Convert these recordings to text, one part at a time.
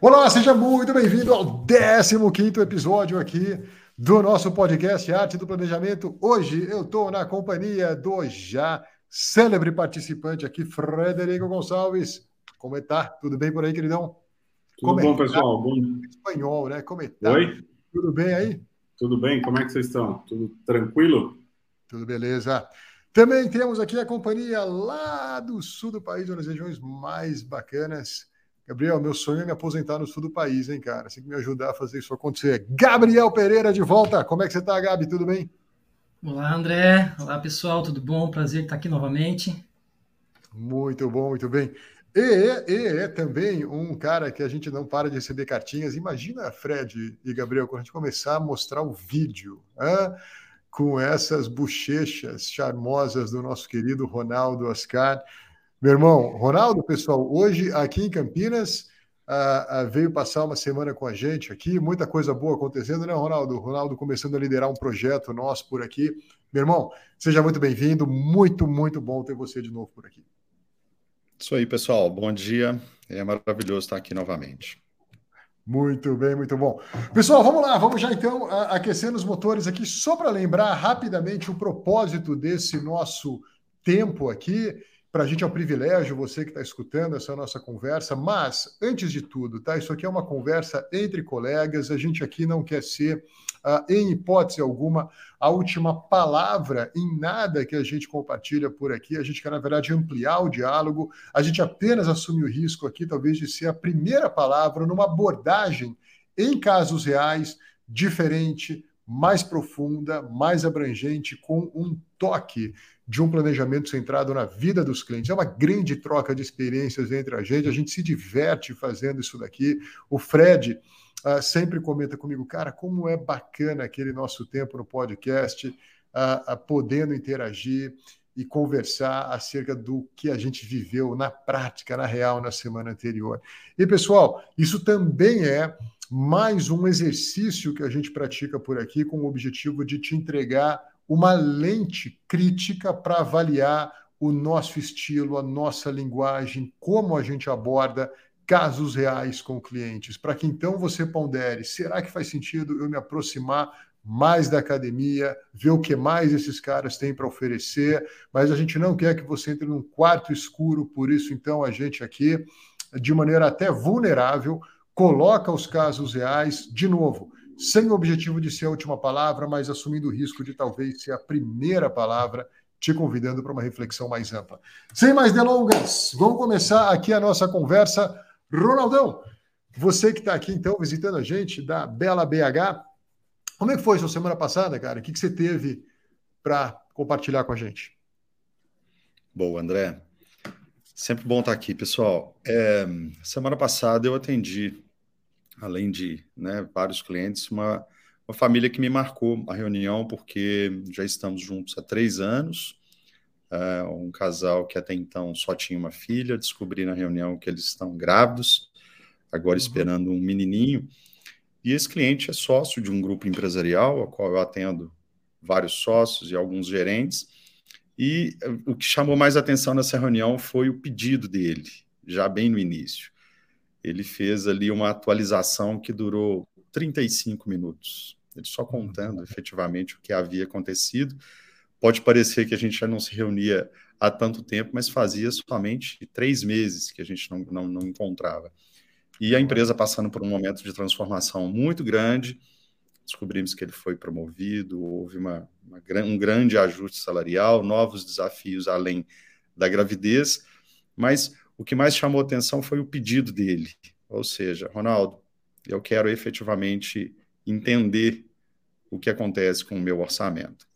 Olá, seja muito bem-vindo ao 15 episódio aqui do nosso podcast Arte do Planejamento. Hoje eu estou na companhia do já célebre participante aqui, Frederico Gonçalves. Como é tá? Tudo bem por aí, queridão? Tudo Como bom, é pessoal? Bom... Espanhol, né? Como é tá? Oi? Tudo bem aí? Tudo bem, como é que vocês estão? Tudo tranquilo? Tudo beleza. Também temos aqui a companhia lá do sul do país, uma das regiões mais bacanas, Gabriel, meu sonho é me aposentar no sul do país, hein, cara? Você tem que me ajudar a fazer isso acontecer. Gabriel Pereira de volta. Como é que você tá, Gabi? Tudo bem? Olá, André. Olá, pessoal. Tudo bom? Prazer estar aqui novamente. Muito bom, muito bem. E, e é também um cara que a gente não para de receber cartinhas. Imagina, Fred e Gabriel, quando a gente começar a mostrar o vídeo hein, com essas bochechas charmosas do nosso querido Ronaldo Oscar. Meu irmão, Ronaldo, pessoal, hoje aqui em Campinas, uh, uh, veio passar uma semana com a gente aqui, muita coisa boa acontecendo, né, Ronaldo? Ronaldo começando a liderar um projeto nosso por aqui. Meu irmão, seja muito bem-vindo, muito, muito bom ter você de novo por aqui. Isso aí, pessoal, bom dia, é maravilhoso estar aqui novamente. Muito bem, muito bom. Pessoal, vamos lá, vamos já então aquecendo os motores aqui, só para lembrar rapidamente o propósito desse nosso tempo aqui. Para a gente é um privilégio você que está escutando essa nossa conversa, mas, antes de tudo, tá? Isso aqui é uma conversa entre colegas, a gente aqui não quer ser, uh, em hipótese alguma, a última palavra em nada que a gente compartilha por aqui. A gente quer, na verdade, ampliar o diálogo, a gente apenas assume o risco aqui, talvez, de ser a primeira palavra numa abordagem em casos reais, diferente, mais profunda, mais abrangente, com um toque de um planejamento centrado na vida dos clientes. É uma grande troca de experiências entre a gente, a gente se diverte fazendo isso daqui. O Fred uh, sempre comenta comigo, cara, como é bacana aquele nosso tempo no podcast, uh, uh, podendo interagir e conversar acerca do que a gente viveu na prática, na real, na semana anterior. E, pessoal, isso também é mais um exercício que a gente pratica por aqui com o objetivo de te entregar uma lente crítica para avaliar o nosso estilo, a nossa linguagem, como a gente aborda casos reais com clientes, para que então você pondere: será que faz sentido eu me aproximar mais da academia, ver o que mais esses caras têm para oferecer? Mas a gente não quer que você entre num quarto escuro, por isso, então, a gente aqui, de maneira até vulnerável, coloca os casos reais, de novo sem o objetivo de ser a última palavra, mas assumindo o risco de talvez ser a primeira palavra, te convidando para uma reflexão mais ampla. Sem mais delongas, vamos começar aqui a nossa conversa. Ronaldão, você que está aqui então visitando a gente da Bela BH, como é que foi sua semana passada, cara? O que, que você teve para compartilhar com a gente? Bom, André, sempre bom estar aqui, pessoal. É, semana passada eu atendi além de né, vários clientes, uma, uma família que me marcou a reunião, porque já estamos juntos há três anos. É, um casal que até então só tinha uma filha, descobri na reunião que eles estão grávidos, agora uhum. esperando um menininho. E esse cliente é sócio de um grupo empresarial, a qual eu atendo vários sócios e alguns gerentes. E é, o que chamou mais atenção nessa reunião foi o pedido dele, já bem no início ele fez ali uma atualização que durou 35 minutos. Ele só contando efetivamente o que havia acontecido. Pode parecer que a gente já não se reunia há tanto tempo, mas fazia somente três meses que a gente não, não, não encontrava. E a empresa passando por um momento de transformação muito grande, descobrimos que ele foi promovido, houve uma, uma, um grande ajuste salarial, novos desafios além da gravidez, mas o que mais chamou atenção foi o pedido dele, ou seja, Ronaldo, eu quero efetivamente entender o que acontece com o meu orçamento.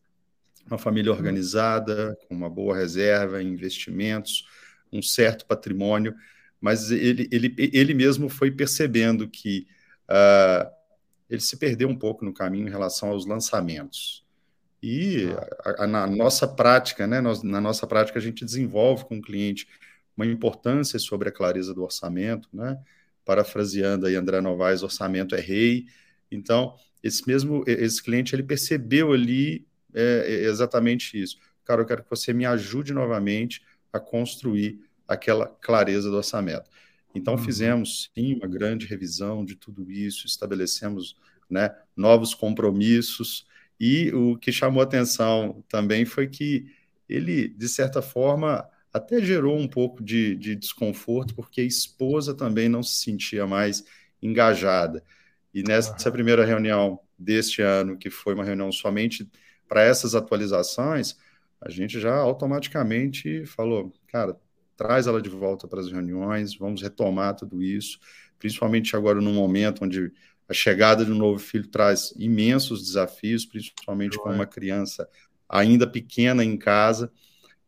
Uma família organizada, com uma boa reserva, investimentos, um certo patrimônio, mas ele, ele, ele mesmo foi percebendo que uh, ele se perdeu um pouco no caminho em relação aos lançamentos. E a, a, na nossa prática, né, nós, na nossa prática, a gente desenvolve com o cliente uma importância sobre a clareza do orçamento, né? Parafraseando aí André Novaes, orçamento é rei. Então, esse mesmo esse cliente ele percebeu ali é, é exatamente isso. Cara, eu quero que você me ajude novamente a construir aquela clareza do orçamento. Então, uhum. fizemos sim uma grande revisão de tudo isso, estabelecemos né, novos compromissos, e o que chamou atenção também foi que ele, de certa forma, até gerou um pouco de, de desconforto, porque a esposa também não se sentia mais engajada. E nessa primeira reunião deste ano, que foi uma reunião somente para essas atualizações, a gente já automaticamente falou, cara, traz ela de volta para as reuniões, vamos retomar tudo isso, principalmente agora no momento onde a chegada de um novo filho traz imensos desafios, principalmente com uma criança ainda pequena em casa,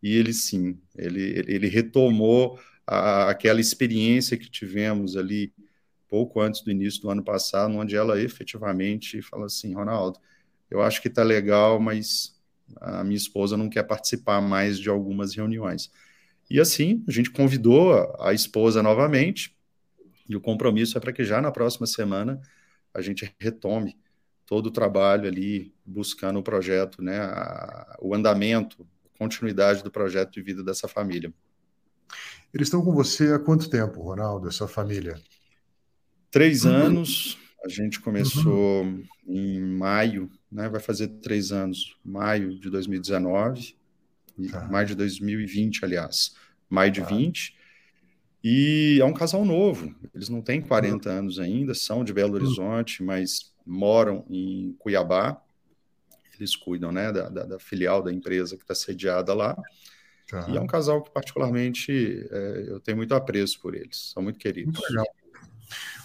e ele sim, ele, ele retomou a, aquela experiência que tivemos ali pouco antes do início do ano passado, onde ela efetivamente falou assim, Ronaldo, eu acho que está legal, mas a minha esposa não quer participar mais de algumas reuniões. E assim, a gente convidou a esposa novamente, e o compromisso é para que já na próxima semana a gente retome todo o trabalho ali, buscando o projeto, né, a, o andamento, continuidade do projeto de vida dessa família. Eles estão com você há quanto tempo, Ronaldo, essa família? Três uhum. anos. A gente começou uhum. em maio, né? Vai fazer três anos, maio de 2019 tá. maio de 2020, aliás, maio de tá. 20. E é um casal novo, eles não têm 40 uhum. anos ainda, são de Belo Horizonte, mas moram em Cuiabá. Eles cuidam né, da, da, da filial da empresa que está sediada lá. Tá. E é um casal que, particularmente, é, eu tenho muito apreço por eles, são muito queridos. Muito legal.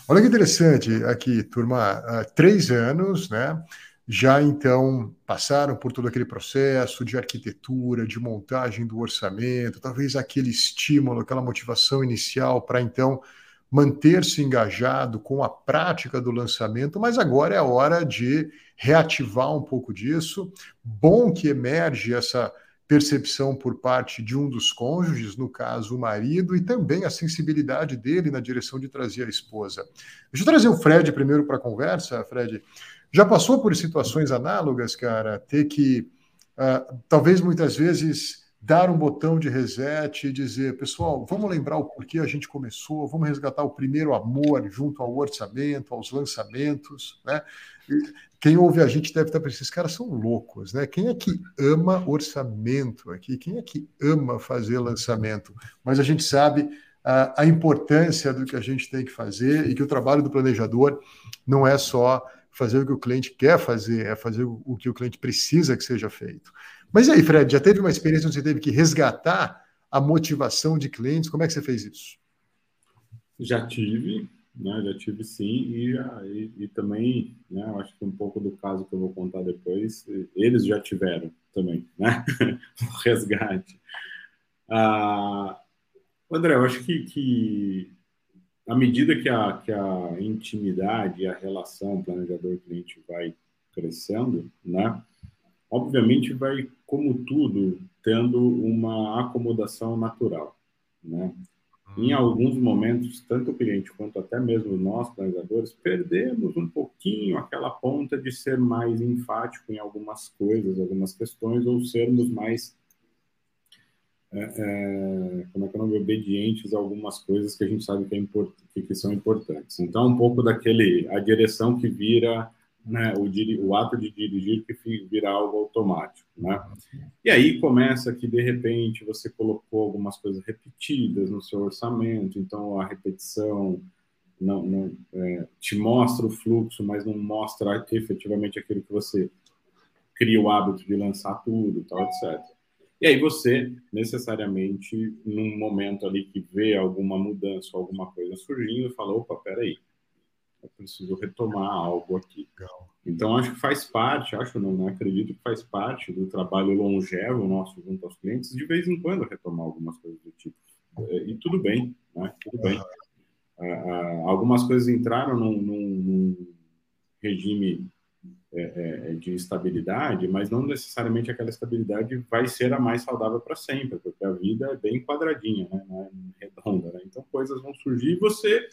Olha que interessante aqui, turma, há três anos, né? já então passaram por todo aquele processo de arquitetura, de montagem do orçamento, talvez aquele estímulo, aquela motivação inicial para então manter-se engajado com a prática do lançamento, mas agora é a hora de reativar um pouco disso. Bom que emerge essa percepção por parte de um dos cônjuges, no caso o marido, e também a sensibilidade dele na direção de trazer a esposa. Deixa eu trazer o Fred primeiro para a conversa, Fred. Já passou por situações análogas, cara? Ter que, uh, talvez muitas vezes, dar um botão de reset e dizer, pessoal, vamos lembrar o porquê a gente começou, vamos resgatar o primeiro amor junto ao orçamento, aos lançamentos, né? quem ouve a gente deve estar pensando, esses caras são loucos, né? Quem é que ama orçamento aqui? Quem é que ama fazer lançamento? Mas a gente sabe a, a importância do que a gente tem que fazer e que o trabalho do planejador não é só fazer o que o cliente quer fazer, é fazer o que o cliente precisa que seja feito. Mas e aí, Fred, já teve uma experiência onde você teve que resgatar a motivação de clientes? Como é que você fez isso? Já tive, né? Já tive sim, e, e, e também, né? Eu acho que um pouco do caso que eu vou contar depois, eles já tiveram também, né? o resgate. Ah, André, eu acho que, que à medida que a, que a intimidade e a relação planejador-cliente vai crescendo, né? Obviamente vai, como tudo, tendo uma acomodação natural, né? Em uhum. alguns momentos, tanto o cliente quanto até mesmo nós, planejadores, perdemos um pouquinho aquela ponta de ser mais enfático em algumas coisas, algumas questões, ou sermos mais é, é, como é que é o nome, obedientes a algumas coisas que a gente sabe que, é import, que, são importantes. Então, um pouco daquele, a direção que vira, né, o, o ato de dirigir que vira algo automático, né? E aí começa que, de repente, você colocou algumas coisas repetidas no seu orçamento, então a repetição não, não é, te mostra o fluxo, mas não mostra efetivamente aquilo que você cria o hábito de lançar tudo, tal, etc. E aí você, necessariamente, num momento ali que vê alguma mudança, alguma coisa surgindo, fala, opa, peraí, eu preciso retomar algo aqui. Então, acho que faz parte, acho não, não acredito que faz parte do trabalho longevo nosso junto aos clientes, de vez em quando retomar algumas coisas do tipo. E tudo bem, né? Tudo bem. Uh, uh, algumas coisas entraram num, num, regime é, é, de estabilidade, mas não necessariamente aquela estabilidade vai ser a mais saudável para sempre, porque a vida é bem quadradinha, né? não é redonda. Né? Então coisas vão surgir e você,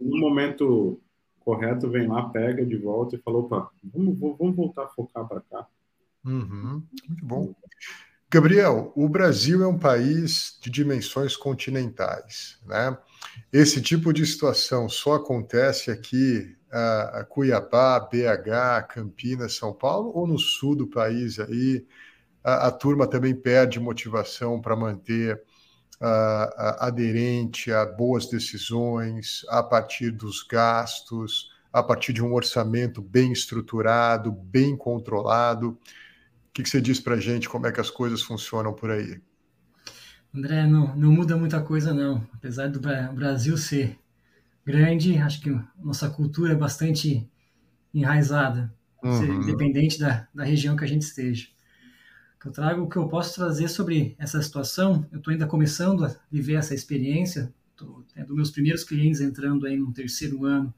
no momento correto, vem lá, pega de volta e fala: opa, vamos, vamos voltar a focar para cá. Uhum, muito bom. Gabriel, o Brasil é um país de dimensões continentais, né? Esse tipo de situação só acontece aqui a Cuiabá, BH, Campinas, São Paulo, ou no sul do país aí a, a turma também perde motivação para manter aderente a boas decisões, a partir dos gastos, a partir de um orçamento bem estruturado, bem controlado. O que, que você diz para a gente? Como é que as coisas funcionam por aí? André, não, não muda muita coisa não. Apesar do Brasil ser grande, acho que nossa cultura é bastante enraizada, uhum. independente da, da região que a gente esteja. Eu trago o que eu posso trazer sobre essa situação. Eu estou ainda começando a viver essa experiência, estou tendo meus primeiros clientes entrando aí no terceiro ano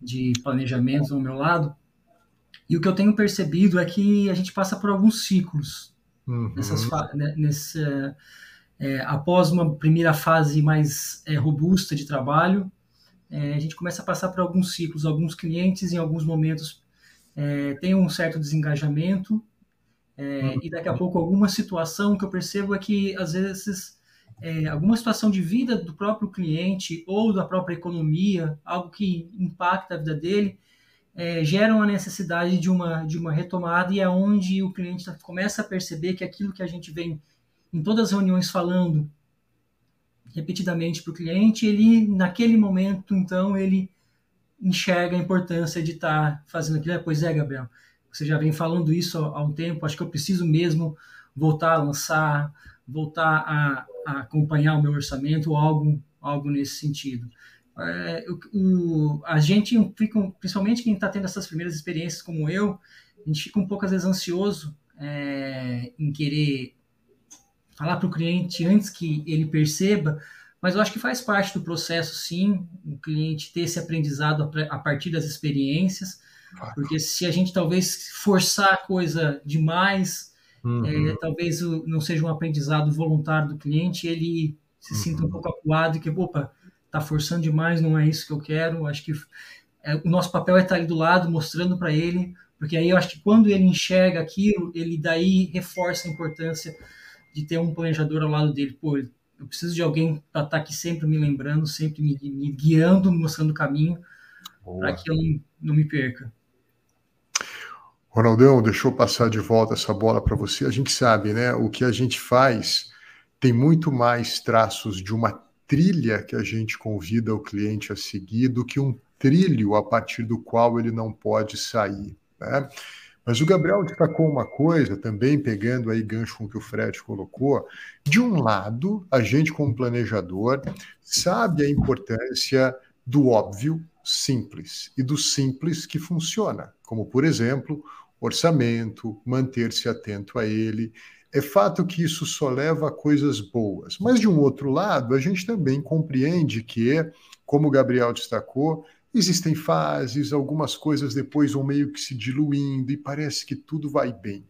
de planejamento ao meu lado. E o que eu tenho percebido é que a gente passa por alguns ciclos uhum. nessas, né, nessa, é, após uma primeira fase mais é, robusta de trabalho, é, a gente começa a passar por alguns ciclos, alguns clientes em alguns momentos é, têm um certo desengajamento é, uhum. e daqui a pouco alguma situação que eu percebo é que às vezes é, alguma situação de vida do próprio cliente ou da própria economia, algo que impacta a vida dele, é, gera uma necessidade de uma, de uma retomada e é onde o cliente começa a perceber que aquilo que a gente vem em todas as reuniões falando repetidamente para o cliente, ele, naquele momento, então, ele enxerga a importância de estar tá fazendo aquilo. É, pois é, Gabriel, você já vem falando isso há um tempo, acho que eu preciso mesmo voltar a lançar, voltar a, a acompanhar o meu orçamento algo, algo nesse sentido. É, o, a gente fica, principalmente quem está tendo essas primeiras experiências como eu, a gente fica um pouco às vezes ansioso é, em querer falar para o cliente antes que ele perceba, mas eu acho que faz parte do processo, sim, o cliente ter esse aprendizado a partir das experiências, porque se a gente talvez forçar a coisa demais, uhum. é, talvez não seja um aprendizado voluntário do cliente, ele se uhum. sinta um pouco acuado e que, opa, tá forçando demais, não é isso que eu quero. Acho que é, o nosso papel é estar ali do lado, mostrando para ele, porque aí eu acho que quando ele enxerga aquilo, ele daí reforça a importância de ter um planejador ao lado dele. Pô, eu preciso de alguém para estar tá aqui sempre me lembrando, sempre me, me guiando, me mostrando o caminho, para que eu não, não me perca. Ronaldão, deixou passar de volta essa bola para você. A gente sabe, né? O que a gente faz tem muito mais traços de uma trilha que a gente convida o cliente a seguir do que um trilho a partir do qual ele não pode sair. Né? Mas o Gabriel destacou uma coisa, também pegando aí gancho com o que o Fred colocou. De um lado, a gente, como planejador, sabe a importância do óbvio simples e do simples que funciona, como, por exemplo, orçamento, manter-se atento a ele. É fato que isso só leva a coisas boas. Mas, de um outro lado, a gente também compreende que, como o Gabriel destacou, Existem fases, algumas coisas depois vão meio que se diluindo e parece que tudo vai bem.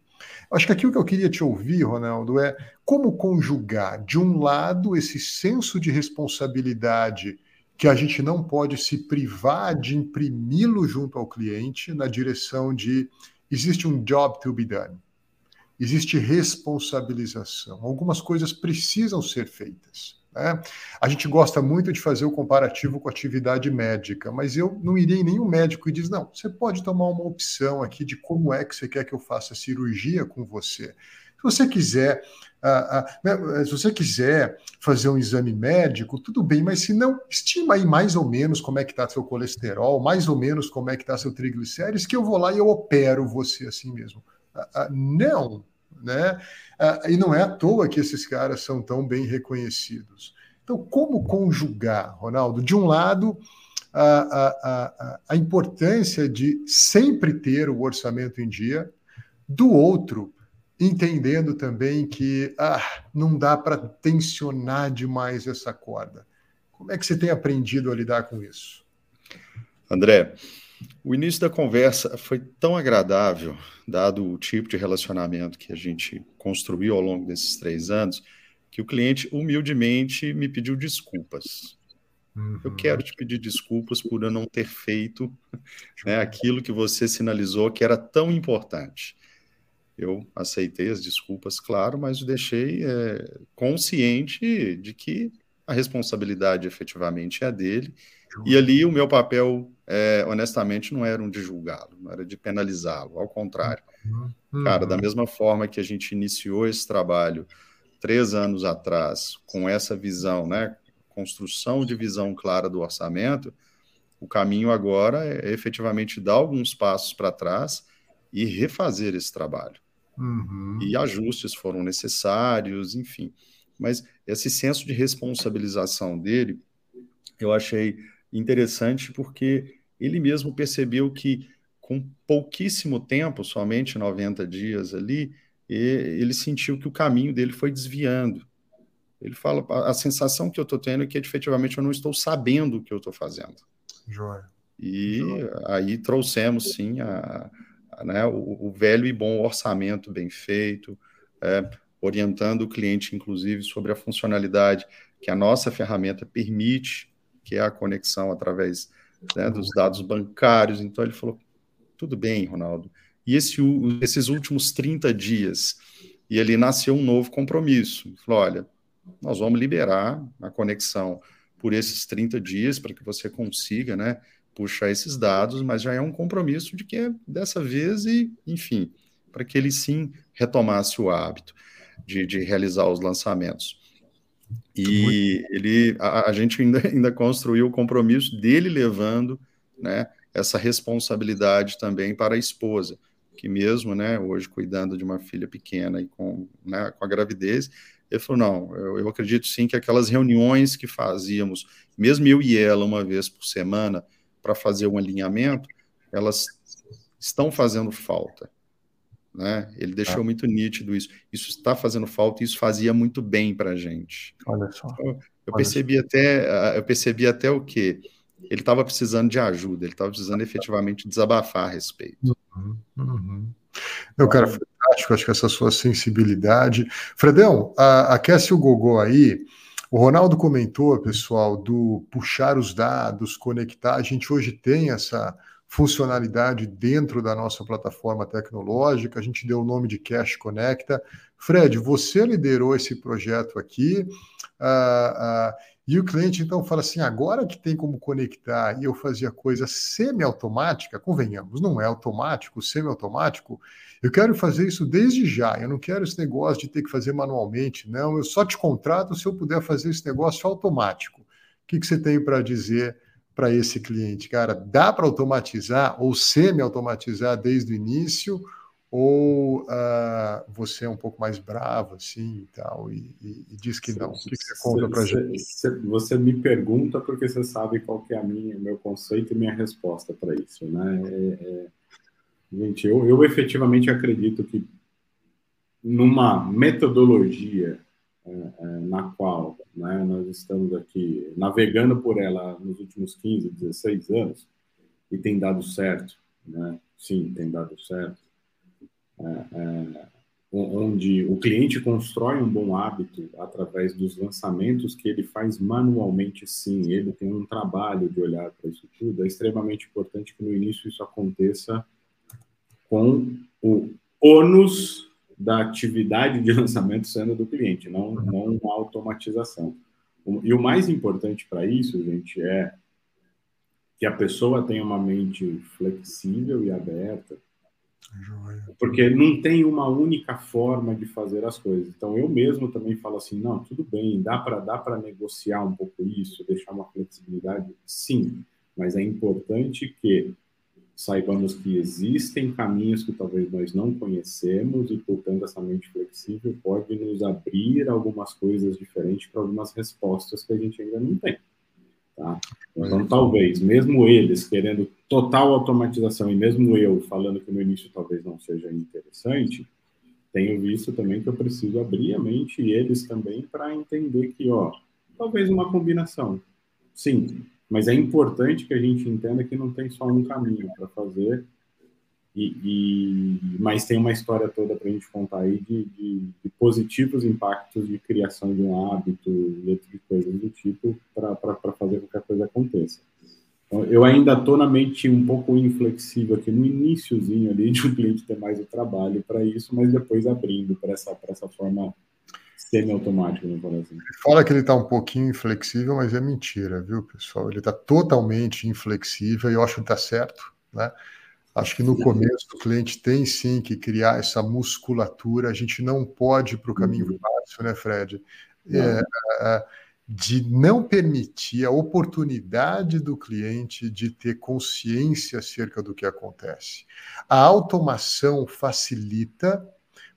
Acho que aquilo que eu queria te ouvir, Ronaldo, é como conjugar, de um lado, esse senso de responsabilidade que a gente não pode se privar de imprimi-lo junto ao cliente na direção de existe um job to be done, existe responsabilização, algumas coisas precisam ser feitas. Né? A gente gosta muito de fazer o comparativo com atividade médica, mas eu não iria em nenhum médico e diz: não, você pode tomar uma opção aqui de como é que você quer que eu faça cirurgia com você. Se você quiser, uh, uh, se você quiser fazer um exame médico, tudo bem, mas se não, estima aí mais ou menos como é que está seu colesterol, mais ou menos como é que está seu triglicérides, que eu vou lá e eu opero você assim mesmo. Uh, não, né? Ah, e não é à toa que esses caras são tão bem reconhecidos. Então, como conjugar, Ronaldo? De um lado, a, a, a, a importância de sempre ter o orçamento em dia, do outro, entendendo também que ah, não dá para tensionar demais essa corda. Como é que você tem aprendido a lidar com isso? André, O início da conversa foi tão agradável, dado o tipo de relacionamento que a gente construiu ao longo desses três anos, que o cliente humildemente me pediu desculpas. Uhum. Eu quero te pedir desculpas por eu não ter feito né, aquilo que você sinalizou que era tão importante. Eu aceitei as desculpas, claro, mas deixei é, consciente de que a responsabilidade efetivamente é a dele. E ali o meu papel, é, honestamente, não era um de julgá-lo, não era de penalizá-lo, ao contrário. Uhum. Cara, da mesma forma que a gente iniciou esse trabalho três anos atrás, com essa visão, né, construção de visão clara do orçamento, o caminho agora é efetivamente dar alguns passos para trás e refazer esse trabalho. Uhum. E ajustes foram necessários, enfim. Mas esse senso de responsabilização dele, eu achei interessante porque ele mesmo percebeu que com pouquíssimo tempo, somente 90 dias ali, ele sentiu que o caminho dele foi desviando. Ele fala, a sensação que eu estou tendo é que efetivamente eu não estou sabendo o que eu estou fazendo. Joia. E Joia. aí trouxemos sim a, a né, o, o, velho e bom orçamento bem feito, é, orientando o cliente, inclusive, sobre a funcionalidade que a nossa ferramenta permite, que é a conexão através né, dos dados bancários. Então ele falou: tudo bem, Ronaldo. E esse, esses últimos 30 dias, e ali nasceu um novo compromisso. Ele falou: olha, nós vamos liberar a conexão por esses 30 dias para que você consiga, né, puxar esses dados, mas já é um compromisso de que é dessa vez e, enfim, para que ele sim retomasse o hábito de, de realizar os lançamentos. E ele, a, a, gente ainda, ainda construiu o compromisso dele levando, né, essa responsabilidade também para a esposa, que mesmo, né, hoje cuidando de uma filha pequena e com, né, com a gravidez, ele falou: não, eu, eu, acredito sim que aquelas reuniões que fazíamos, mesmo eu e ela, uma vez por semana, para fazer um alinhamento, elas estão fazendo falta. Né? Ele deixou ah. muito nítido isso. Isso está fazendo falta e isso fazia muito bem para a gente. Olha só. Então, eu, percebi só. até, eu percebi até o que ele estava precisando de ajuda, ele estava precisando efetivamente desabafar a respeito. Uhum, uhum. Eu, cara, fantástico, acho que essa sua sensibilidade. Fredão, a, aquece o gogó aí. O Ronaldo comentou, pessoal, do puxar os dados, conectar. A gente hoje tem essa funcionalidade dentro da nossa plataforma tecnológica. A gente deu o nome de Cash Conecta. Fred, você liderou esse projeto aqui. Uh, uh, e o cliente então fala assim: agora que tem como conectar e eu fazia coisa semi-automática, convenhamos, não é automático, semi-automático, eu quero fazer isso desde já. Eu não quero esse negócio de ter que fazer manualmente, não. Eu só te contrato se eu puder fazer esse negócio automático. O que, que você tem para dizer para esse cliente? Cara, dá para automatizar ou semi-automatizar desde o início? Ou uh, você é um pouco mais bravo assim e tal e, e, e diz que não? O que, você conta para gente? Você me pergunta porque você sabe qual que é a minha, meu conceito e minha resposta para isso, né? É, é, gente, eu, eu efetivamente acredito que numa metodologia é, é na qual né, nós estamos aqui navegando por ela nos últimos 15, 16 anos e tem dado certo, né? Sim, tem dado certo onde o cliente constrói um bom hábito através dos lançamentos que ele faz manualmente, sim. Ele tem um trabalho de olhar para isso tudo. É extremamente importante que no início isso aconteça com o ônus da atividade de lançamento sendo do cliente, não, não uma automatização. E o mais importante para isso, gente, é que a pessoa tenha uma mente flexível e aberta porque não tem uma única forma de fazer as coisas. Então eu mesmo também falo assim, não, tudo bem, dá para dá para negociar um pouco isso, deixar uma flexibilidade, sim, mas é importante que saibamos que existem caminhos que talvez nós não conhecemos e, portanto, essa mente flexível pode nos abrir algumas coisas diferentes para algumas respostas que a gente ainda não tem. Tá? Então, talvez, mesmo eles querendo total automatização, e mesmo eu falando que no início talvez não seja interessante, tenho visto também que eu preciso abrir a mente e eles também para entender que, ó, talvez uma combinação. Sim, Mas é importante que a gente entenda que não tem só um caminho para fazer, e, e, mas tem uma história toda para a gente contar aí de, de, de, positivos impactos de criação de um hábito e coisas do tipo para fazer com que a coisa aconteça. Então, eu ainda estou na mente um pouco inflexível aqui no iníciozinho ali de um cliente ter mais o trabalho para isso, mas depois abrindo para essa, essa forma semi-automática, vamos falar assim. Fala que ele está um pouquinho inflexível, mas é mentira, viu, pessoal? Ele está totalmente inflexível e eu acho que está certo, né? Acho que no começo o cliente tem sim que criar essa musculatura. A gente não pode ir para o caminho uhum. fácil, né, Fred? É, é, de não permitir a oportunidade do cliente de ter consciência acerca do que acontece. A automação facilita,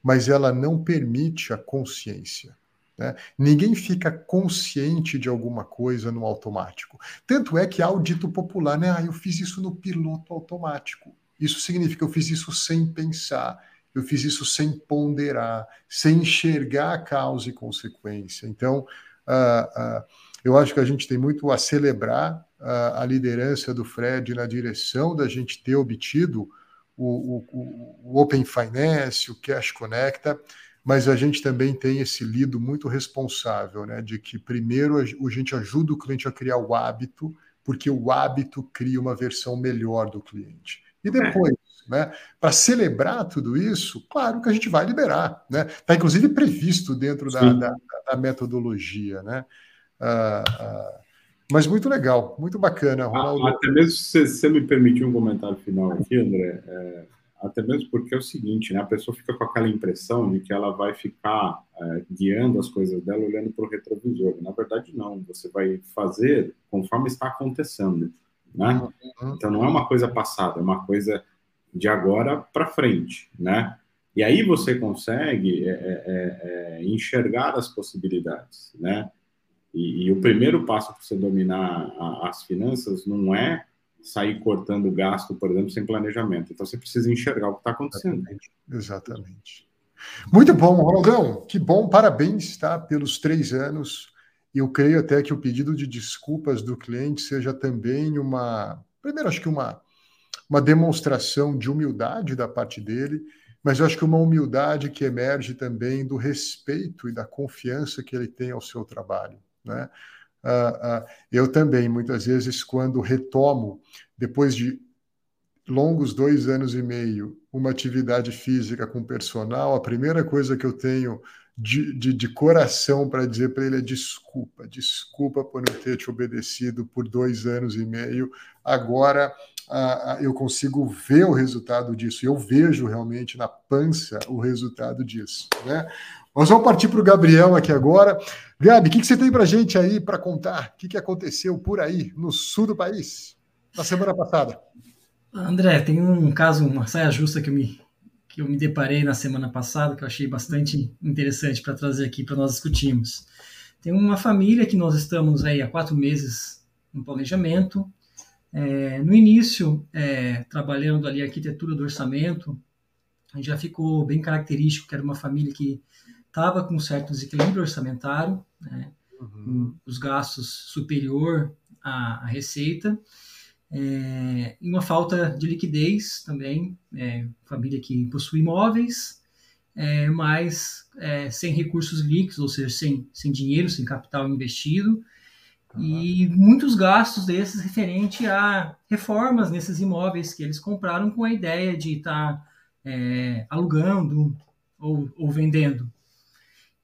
mas ela não permite a consciência. Né? Ninguém fica consciente de alguma coisa no automático. Tanto é que há o dito popular, né? Ah, eu fiz isso no piloto automático. Isso significa eu fiz isso sem pensar, eu fiz isso sem ponderar, sem enxergar causa e consequência. Então, uh, uh, eu acho que a gente tem muito a celebrar uh, a liderança do Fred na direção da gente ter obtido o, o, o Open Finance, o Cash Conecta, mas a gente também tem esse lido muito responsável, né, de que primeiro a gente ajuda o cliente a criar o hábito, porque o hábito cria uma versão melhor do cliente. E é. depois, né, para celebrar tudo isso, claro que a gente vai liberar. Está né? Tá, inclusive previsto dentro da, da, da, metodologia. Né? Ah, ah, mas muito legal, muito bacana. Ronaldo. Até mesmo se você me permitir um comentário final aqui, André, é, até mesmo porque é o seguinte, né, a pessoa fica com aquela impressão de que ela vai ficar é, guiando as coisas dela olhando para o retrovisor. Na verdade, não. Você vai fazer conforme está acontecendo né? Uhum. Então não é uma coisa passada, é uma coisa de agora para frente, né? E aí você consegue é, é, é, é, enxergar as possibilidades, né? E, e o primeiro passo para você dominar a, as finanças não é sair cortando gasto, por exemplo, sem planejamento. Então você precisa enxergar o que está acontecendo. Exatamente. Exatamente. Muito bom, Ronaldão. Que bom, parabéns, tá? Pelos três anos eu creio até que o pedido de desculpas do cliente seja também uma, primeiro acho que uma uma demonstração de humildade da parte dele, mas eu acho que uma humildade que emerge também do respeito e da confiança que ele tem ao seu trabalho, né? Uh, uh, eu também, muitas vezes, quando retomo, depois de longos dois anos e meio, uma atividade física com personal, a primeira coisa que eu tenho de, de, de coração para dizer para ele é desculpa, desculpa por não ter te obedecido por dois anos e meio. Agora ah, eu consigo ver o resultado disso, eu vejo realmente na pança o resultado disso. Né? Nós vamos partir para o Gabriel aqui agora. Gabi, o que, que você tem para gente aí para contar? O que, que aconteceu por aí, no sul do país, na semana passada? André, tem um caso, uma saia justa que me que eu me deparei na semana passada, que eu achei bastante interessante para trazer aqui para nós discutirmos. Tem uma família que nós estamos aí há quatro meses no planejamento. É, no início, é, trabalhando ali a arquitetura do orçamento, já ficou bem característico que era uma família que estava com um certo desequilíbrio orçamentário, né, uhum. os gastos superior à, à receita, é, e uma falta de liquidez também, é, família que possui imóveis, é, mas é, sem recursos líquidos, ou seja, sem, sem dinheiro, sem capital investido, uhum. e muitos gastos desses referente a reformas nesses imóveis que eles compraram com a ideia de estar tá, é, alugando ou, ou vendendo.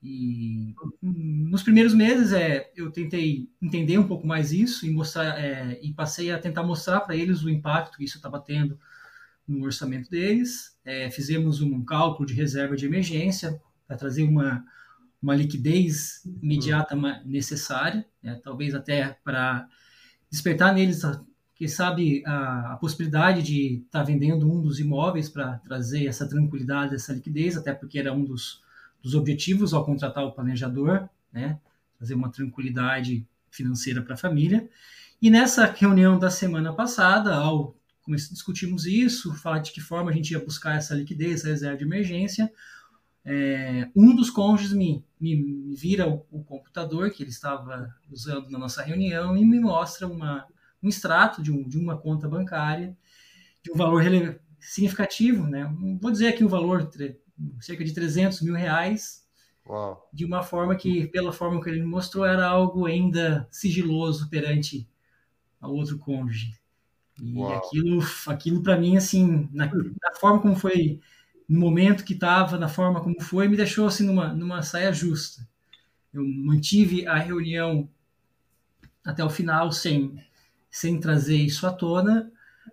E nos primeiros meses é, eu tentei entender um pouco mais isso e mostrar é, e passei a tentar mostrar para eles o impacto que isso estava tendo no orçamento deles. É, fizemos um cálculo de reserva de emergência para trazer uma, uma liquidez imediata necessária, né, talvez até para despertar neles, quem sabe, a, a possibilidade de estar tá vendendo um dos imóveis para trazer essa tranquilidade, essa liquidez, até porque era um dos dos objetivos ao contratar o planejador, né? Fazer uma tranquilidade financeira para a família. E nessa reunião da semana passada, ao discutimos isso, falar de que forma a gente ia buscar essa liquidez, essa reserva de emergência, é, um dos cônjuges me, me, me vira o, o, computador que ele estava usando na nossa reunião e me mostra uma, um extrato de, um, de uma conta bancária de um valor significativo, né? Vou dizer aqui o valor, cerca de 300 mil reais, Uau. de uma forma que, pela forma que ele me mostrou, era algo ainda sigiloso perante ao outro cônjuge. E Uau. aquilo, aquilo para mim, assim, na, na, forma como foi, no momento que estava, na forma como foi, me deixou assim numa, numa saia justa. Eu mantive a reunião até o final sem, sem trazer isso à tona,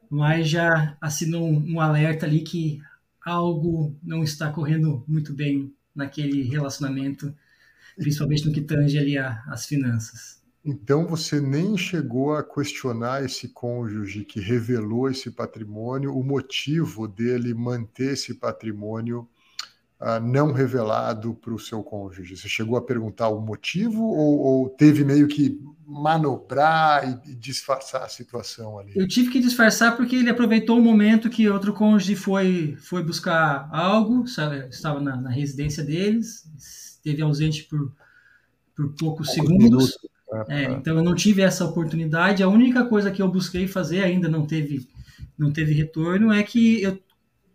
mas já assinou um, um alerta ali que algo não está correndo muito bem naquele relacionamento, principalmente no que tange ali as finanças. Então você nem chegou a questionar esse cônjuge que revelou esse patrimônio, o motivo dele manter esse patrimônio uh, não revelado para o seu cônjuge? Você chegou a perguntar o motivo ou, ou teve meio que manobrar e, e, disfarçar a situação ali? Eu tive que disfarçar porque ele aproveitou o momento que outro cônjuge foi, foi buscar algo, sabe, estava na, na residência deles, esteve ausente por, por poucos segundos. É, é, então eu não tive essa oportunidade. A única coisa que eu busquei fazer ainda não teve não teve retorno é que eu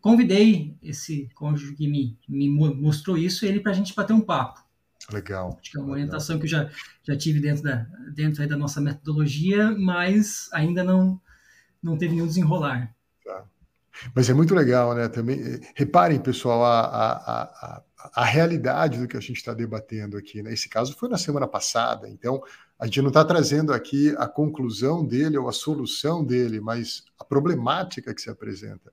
convidei esse cônjuge que me, me mostrou isso, ele para a gente bater um papo. Legal. Acho que é uma orientação que eu já, já tive dentro, da, dentro da nossa metodologia, mas ainda não, não teve nenhum desenrolar. Tá. Mas é muito legal, né? Também reparem, pessoal, a, a, a, a realidade do que a gente está debatendo aqui. Né? Esse caso foi na semana passada, então a gente não está trazendo aqui a conclusão dele ou a solução dele, mas a problemática que se apresenta.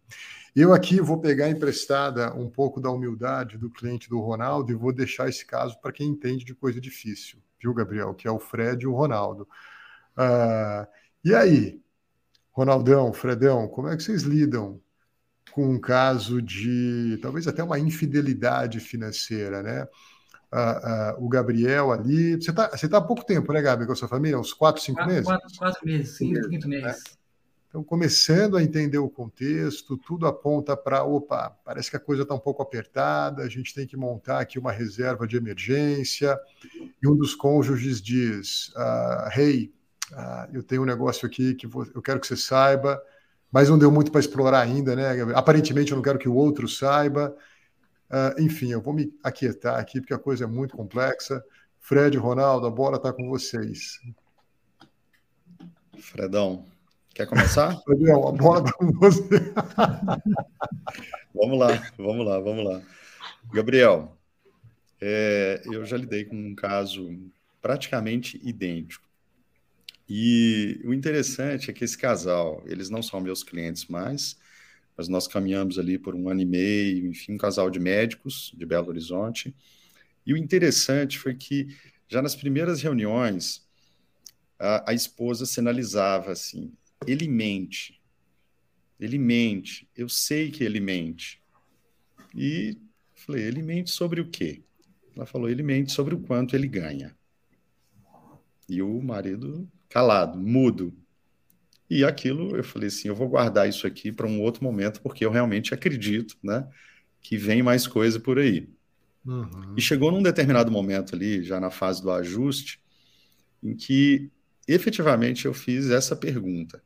Eu aqui vou pegar emprestada um pouco da humildade do cliente do Ronaldo e vou deixar esse caso para quem entende de coisa difícil, viu, Gabriel? Que é o Fred e o Ronaldo. Uh, e aí, Ronaldão, Fredão, como é que vocês lidam com um caso de talvez até uma infidelidade financeira, né? Uh, uh, o Gabriel ali. Você está você tá há pouco tempo, né, Gabi, com a sua família? Uns quatro, cinco quatro, meses? Quatro, quatro meses, cinco, quinto mês. Né? Então, começando a entender o contexto, tudo aponta para, opa, parece que a coisa está um pouco apertada, a gente tem que montar aqui uma reserva de emergência. E um dos cônjuges diz: ah, Hey, ah, eu tenho um negócio aqui que eu quero que você saiba, mas não deu muito para explorar ainda, né? Aparentemente, eu não quero que o outro saiba. Uh, enfim, eu vou me aquietar aqui, porque a coisa é muito complexa. Fred, Ronaldo, a bola está com vocês. Fredão, Quer começar? Gabriel, a bola tá com você. vamos lá, vamos lá, vamos lá. Gabriel, é, eu já lidei com um caso praticamente idêntico. E o interessante é que esse casal, eles não são meus clientes mais, mas nós caminhamos ali por um ano e meio, enfim, um casal de médicos de Belo Horizonte. E o interessante foi que já nas primeiras reuniões, a, a esposa sinalizava assim: ele mente. Ele mente. Eu sei que ele mente. E falei, ele mente sobre o quê? Ela falou, ele mente sobre o quanto ele ganha. E o marido calado, mudo. E aquilo, eu falei assim, eu vou guardar isso aqui para um outro momento, porque eu realmente acredito, né, que vem mais coisa por aí. Uhum. E chegou num determinado momento ali, já na fase do ajuste, em que efetivamente eu fiz essa pergunta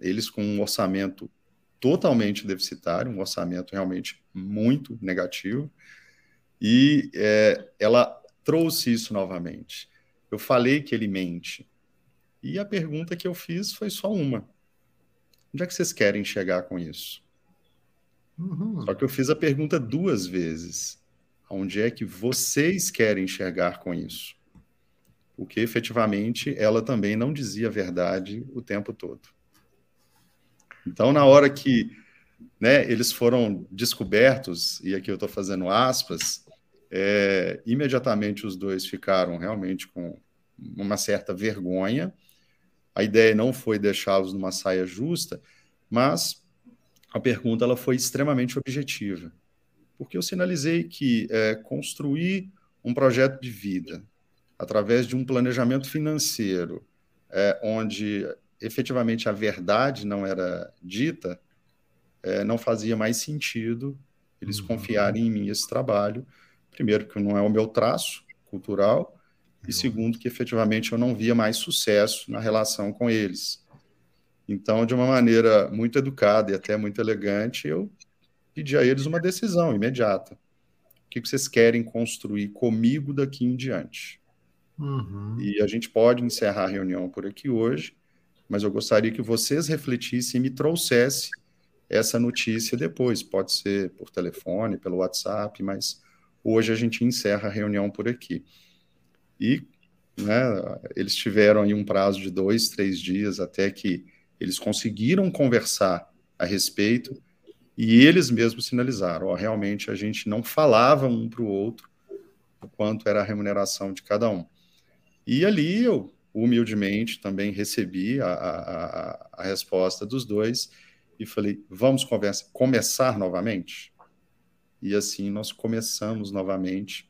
eles com um orçamento totalmente deficitário, um orçamento realmente muito negativo, e é, ela trouxe isso novamente. Eu falei que ele mente, e a pergunta que eu fiz foi só uma: onde é que vocês querem chegar com isso? Uhum. Só que eu fiz a pergunta duas vezes: onde é que vocês querem chegar com isso? Porque efetivamente ela também não dizia a verdade o tempo todo. Então, na hora que né, eles foram descobertos, e aqui eu estou fazendo aspas, é, imediatamente os dois ficaram realmente com uma certa vergonha. A ideia não foi deixá-los numa saia justa, mas a pergunta ela foi extremamente objetiva, porque eu sinalizei que é, construir um projeto de vida através de um planejamento financeiro, é, onde efetivamente a verdade não era dita, é, não fazia mais sentido eles uhum. confiarem em mim esse trabalho. Primeiro, que não é o meu traço cultural, e segundo, que efetivamente eu não via mais sucesso na relação com eles. Então, de uma maneira muito educada e até muito elegante, eu pedi a eles uma decisão imediata. O que vocês querem construir comigo daqui em diante? Uhum. E a gente pode encerrar a reunião por aqui hoje, mas eu gostaria que vocês refletissem e me trouxessem essa notícia depois. Pode ser por telefone, pelo WhatsApp, mas hoje a gente encerra a reunião por aqui. E né, eles tiveram aí um prazo de dois, três dias até que eles conseguiram conversar a respeito e eles mesmos sinalizaram: ó, realmente a gente não falava um para o outro o quanto era a remuneração de cada um. E ali eu, humildemente, também recebi a, a, a resposta dos dois e falei: vamos conversa, começar novamente? E assim nós começamos novamente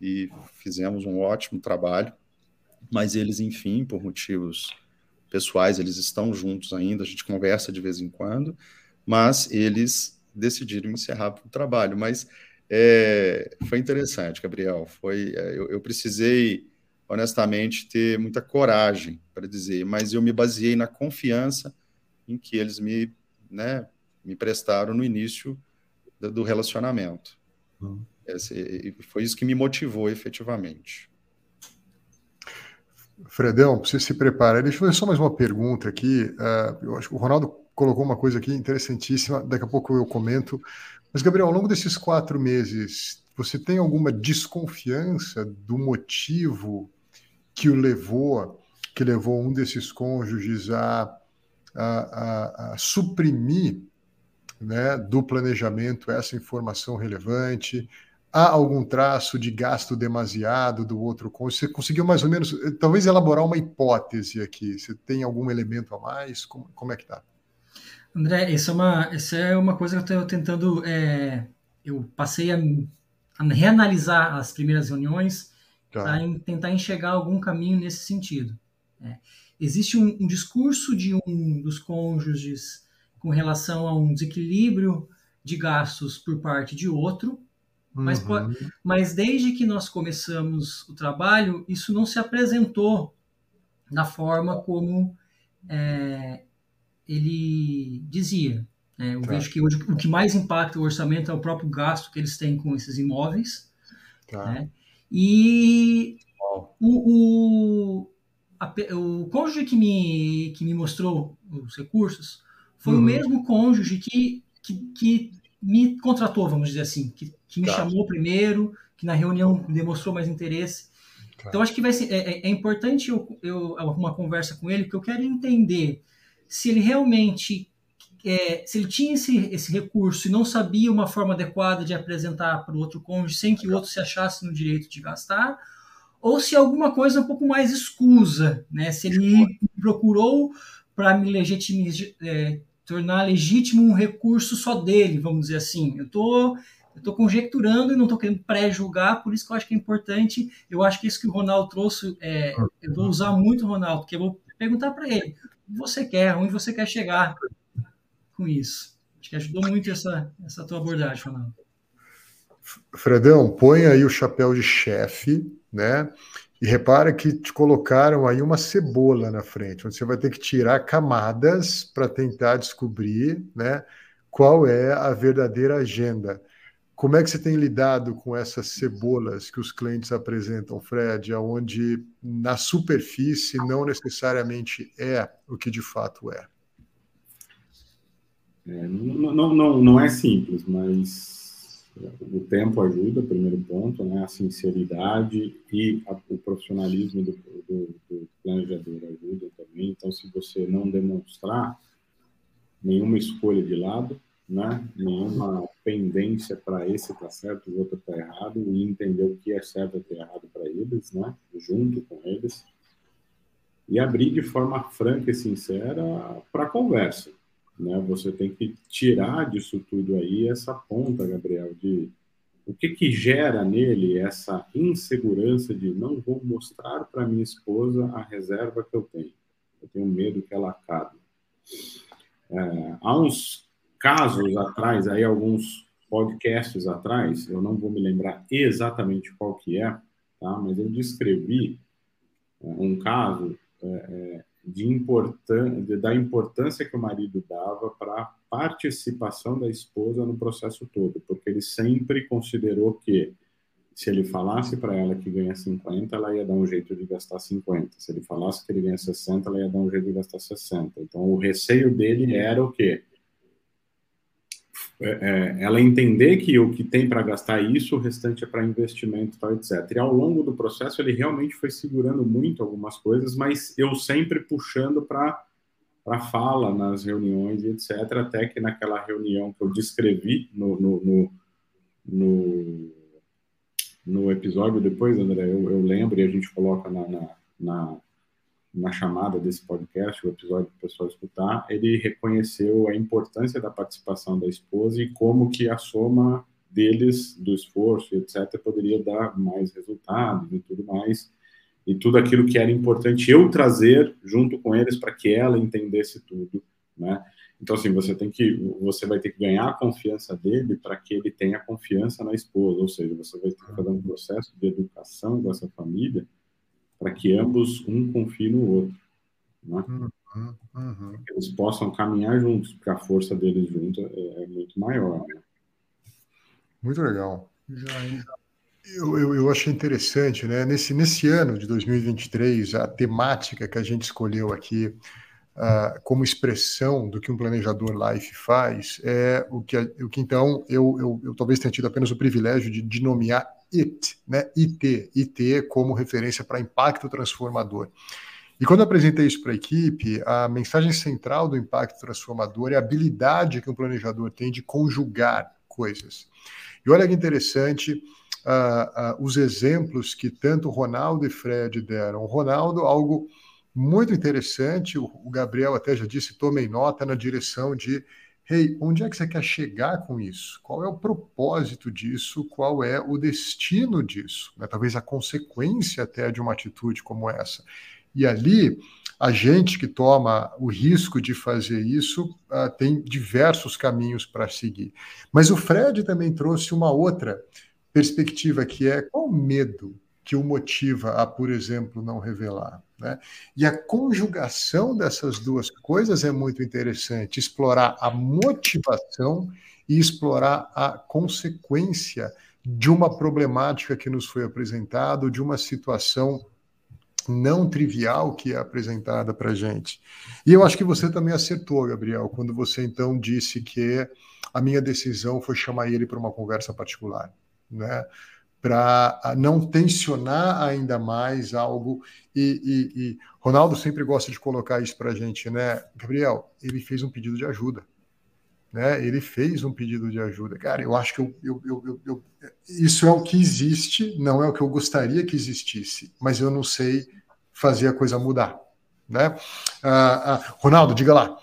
e fizemos um ótimo trabalho, mas eles, enfim, por motivos pessoais, eles estão juntos ainda, a gente conversa de vez em quando, mas eles decidiram encerrar o trabalho. Mas é, foi interessante, Gabriel. Foi, é, eu, eu, precisei, honestamente, ter muita coragem para dizer, mas eu me baseei na confiança em que eles me, né, me prestaram no início do, relacionamento. Uhum. Esse, foi isso que me motivou efetivamente. Fredão, você se prepara. Deixa eu fazer só mais uma pergunta aqui. Uh, eu acho que o Ronaldo colocou uma coisa aqui interessantíssima, daqui a pouco eu comento. Mas, Gabriel, ao longo desses quatro meses, você tem alguma desconfiança do motivo que o levou, que levou um desses cônjuges a, a, a, a suprimir né, do planejamento essa informação relevante? há algum traço de gasto demasiado do outro cônjuge? Você conseguiu mais ou menos, talvez elaborar uma hipótese aqui? Você tem algum elemento a mais? Como, como é que está? André, essa é uma, essa é uma coisa que eu estou tentando. É, eu passei a, a, reanalisar as primeiras reuniões tá. para tentar enxergar algum caminho nesse sentido. É, existe um, um discurso de um dos cônjuges com relação a um desequilíbrio de gastos por parte de outro, mas, uhum. mas desde que nós começamos o trabalho, isso não se apresentou da forma como é, ele dizia. Né? Eu tá. vejo que hoje o que mais impacta o orçamento é o próprio gasto que eles têm com esses imóveis. Tá. Né? E o, o, a, o cônjuge que me, que me mostrou os recursos foi uhum. o mesmo cônjuge que, que, que me contratou, vamos dizer assim, que, que me tá. chamou primeiro, que na reunião demonstrou mais interesse. Tá. Então, acho que vai ser, é, é, é importante eu, eu uma conversa com ele, porque eu quero entender se ele realmente, é, se ele tinha esse, esse recurso e não sabia uma forma adequada de apresentar para o outro cônjuge sem que o outro se achasse no direito de gastar, ou se alguma coisa um pouco mais escusa, né? Se ele procurou para me legitimizar, é, tornar legítimo um recurso só dele, vamos dizer assim. Eu tô estou conjecturando e não estou querendo pré-julgar, por isso que eu acho que é importante. Eu acho que isso que o Ronaldo trouxe, é, eu vou usar muito o Ronaldo, porque eu vou perguntar para ele: o que você quer, onde você quer chegar com isso? Acho que ajudou muito essa, essa tua abordagem, Ronaldo. Fredão, põe aí o chapéu de chefe, né? E repara que te colocaram aí uma cebola na frente, onde você vai ter que tirar camadas para tentar descobrir né, qual é a verdadeira agenda. Como é que você tem lidado com essas cebolas que os clientes apresentam, Fred, onde na superfície não necessariamente é o que de fato é? É não, não, não, é simples, mas o tempo ajuda, primeiro ponto, né? a sinceridade e a, o profissionalismo do, do, do, planejador ajudam também. Então, se você não demonstrar nenhuma escolha de lado, né? nenhuma pendência para esse está certo, o outro está errado, e entender o que é certo e o que é errado para eles, né? junto com eles, e abrir de forma franca e sincera para a conversa né? Você tem que tirar disso tudo aí essa ponta, Gabriel, de o que que gera nele essa insegurança de não vou mostrar para minha esposa a reserva que eu tenho. Eu tenho medo que ela acabe. É, há uns casos atrás, aí alguns podcasts atrás, eu não vou me lembrar exatamente qual que é, tá? Mas eu descrevi é, um caso é, é de importan da importância que o marido dava para a participação da esposa no processo todo, porque ele sempre considerou que se ele falasse para ela que ganha 50, ela ia dar um jeito de gastar 50. Se ele falasse que ele ganha 60, ela ia dar um jeito de gastar 60. Então, o receio dele era o quê? É, é, ela entender que o que tem para gastar é isso, o restante é para investimento, tal, etc. E ao longo do processo, ele realmente foi segurando muito algumas coisas, mas eu sempre puxando para para fala nas reuniões, etc. Até que naquela reunião que eu descrevi no, no, no, no no episódio depois, André, eu, eu lembro e a gente coloca na, na, na, na chamada desse podcast, o episódio para o pessoal escutar, ele reconheceu a importância da participação da esposa e como que a soma deles, do esforço, etc., poderia dar mais resultados e tudo mais, e tudo aquilo que era importante eu trazer junto com eles para que ela entendesse tudo, né? Então, assim, você tem que, você vai ter que ganhar a confiança dele para que ele tenha confiança na esposa, ou seja, você vai ter que fazer um processo de educação dessa família para que ambos um confiem no outro, né? Uhum, uhum. Eles possam caminhar juntos, porque a força deles juntos é, é muito maior. Né? Muito legal. Eu, eu, eu, achei interessante, né? Nesse, nesse ano de 2023, a temática que a gente escolheu aqui uh, como expressão do que um planejador life faz, é o que, o que então eu, eu, eu talvez tenha tido apenas o privilégio de, de nomear IT, né? IT, IT como referência para impacto transformador. E quando eu apresentei isso para a equipe, a mensagem central do impacto transformador é a habilidade que um planejador tem de conjugar coisas. E olha que interessante uh, uh, os exemplos que tanto Ronaldo e Fred deram. O Ronaldo, algo muito interessante. O, Gabriel até já disse, tomei nota na direção de hey, onde é que você quer chegar com isso? Qual é o propósito disso? Qual é o destino disso? Né? Talvez a consequência até de uma atitude como essa. E ali, a gente que toma o risco de fazer isso uh, tem diversos caminhos para seguir. Mas o Fred também trouxe uma outra perspectiva que é qual o medo que o motiva a, por exemplo, não revelar. Né? E a conjugação dessas duas coisas é muito interessante, explorar a motivação e explorar a consequência de uma problemática que nos foi apresentada, de uma situação não trivial que é apresentada para gente. E eu acho que você também acertou, Gabriel, quando você então disse que a minha decisão foi chamar ele para uma conversa particular. Né? Para não tensionar ainda mais algo. E, e, e, Ronaldo sempre gosta de colocar isso para a gente, né? Gabriel, ele fez um pedido de ajuda. Né? Ele fez um pedido de ajuda. Cara, eu acho que eu, eu, eu, eu, isso é o que existe, não é o que eu gostaria que existisse, mas eu não sei fazer a coisa mudar. Né? Ah, ah, Ronaldo, diga lá.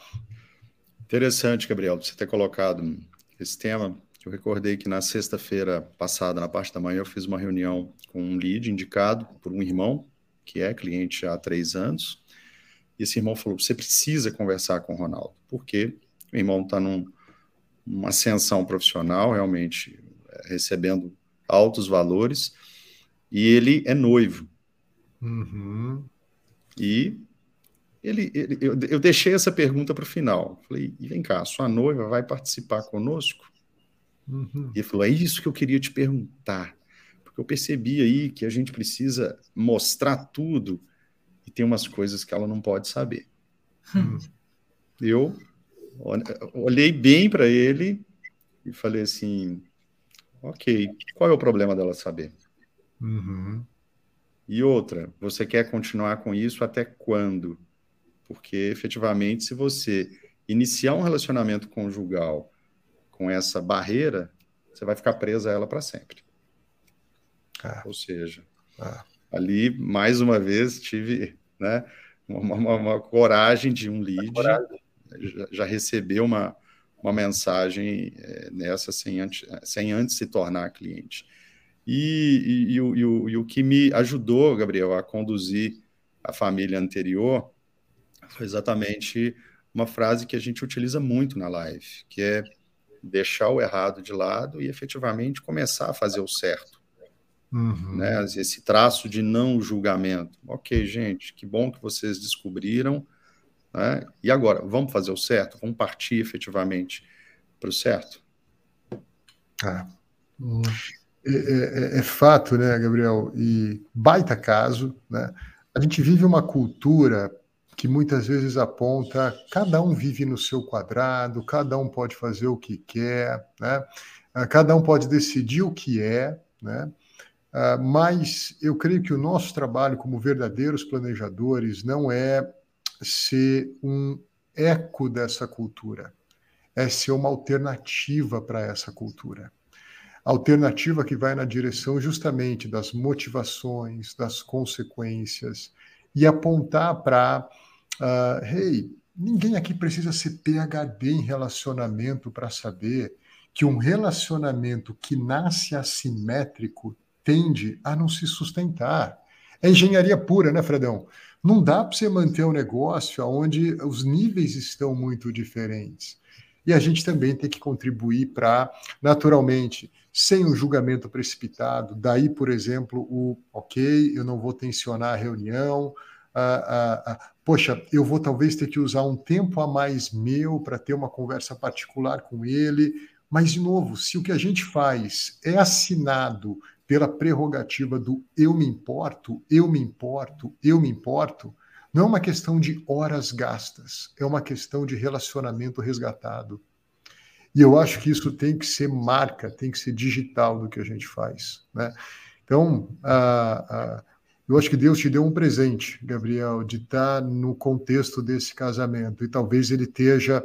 Interessante, Gabriel, você ter colocado esse tema eu recordei que na sexta-feira passada, na parte da manhã, eu fiz uma reunião com um lead indicado por um irmão, que é cliente há três anos. E esse irmão falou: você precisa conversar com o Ronaldo, porque o irmão está numa ascensão profissional, realmente é, recebendo altos valores, e ele é noivo. Uhum. E ele, ele eu, eu, deixei essa pergunta para o final. Falei: e vem cá, sua noiva vai participar conosco? Uhum. E ele falou: é isso que eu queria te perguntar. Porque eu percebi aí que a gente precisa mostrar tudo e tem umas coisas que ela não pode saber. Uhum. Eu olhei bem para ele e falei assim: ok, qual é o problema dela saber? Uhum. E outra, você quer continuar com isso até quando? Porque efetivamente, se você iniciar um relacionamento conjugal com essa barreira, você vai ficar presa a ela para sempre. Ah. Ou seja, ah. ali, mais uma vez, tive né, uma, uma, uma coragem de um lead, já, já recebeu uma, uma mensagem é, nessa sem antes, sem antes se tornar cliente. E, e, e, o, e, o, e o que me ajudou, Gabriel, a conduzir a família anterior foi exatamente uma frase que a gente utiliza muito na live, que é deixar o errado de lado e efetivamente começar a fazer o certo. Uhum. Né? Esse traço de não julgamento. Ok, gente, que bom que vocês descobriram. Né? E agora, vamos fazer o certo? Vamos partir efetivamente para o certo? Ah. É, é, é, fato, né, Gabriel? E baita caso, né? A gente vive uma cultura que muitas vezes aponta cada um vive no seu quadrado, cada um pode fazer o que quer, né? Ah, cada um pode decidir o que é, né? Uh, mas eu creio que o nosso trabalho como verdadeiros planejadores não é ser um eco dessa cultura, é ser uma alternativa para essa cultura. Alternativa que vai na direção justamente das motivações, das consequências e apontar para, uh, hey, ninguém aqui precisa ser PhD em relacionamento para saber que um relacionamento que nasce assimétrico tende a não se sustentar. É engenharia pura, né, Fredão? Não dá para você manter um negócio onde os níveis estão muito diferentes. E a gente também tem que contribuir para, naturalmente, sem um julgamento precipitado, daí, por exemplo, o ok, eu não vou tensionar a reunião, ah, ah, ah, poxa, eu vou talvez ter que usar um tempo a mais meu para ter uma conversa particular com ele, mas, de novo, se o que a gente faz é assinado pela prerrogativa do eu me importo, eu me importo, eu me importo, não é uma questão de horas gastas, é uma questão de relacionamento resgatado. E eu acho que isso tem que ser marca, tem que ser digital do que a gente faz. Né? Então, eu acho que Deus te deu um presente, Gabriel, de estar no contexto desse casamento. E talvez ele esteja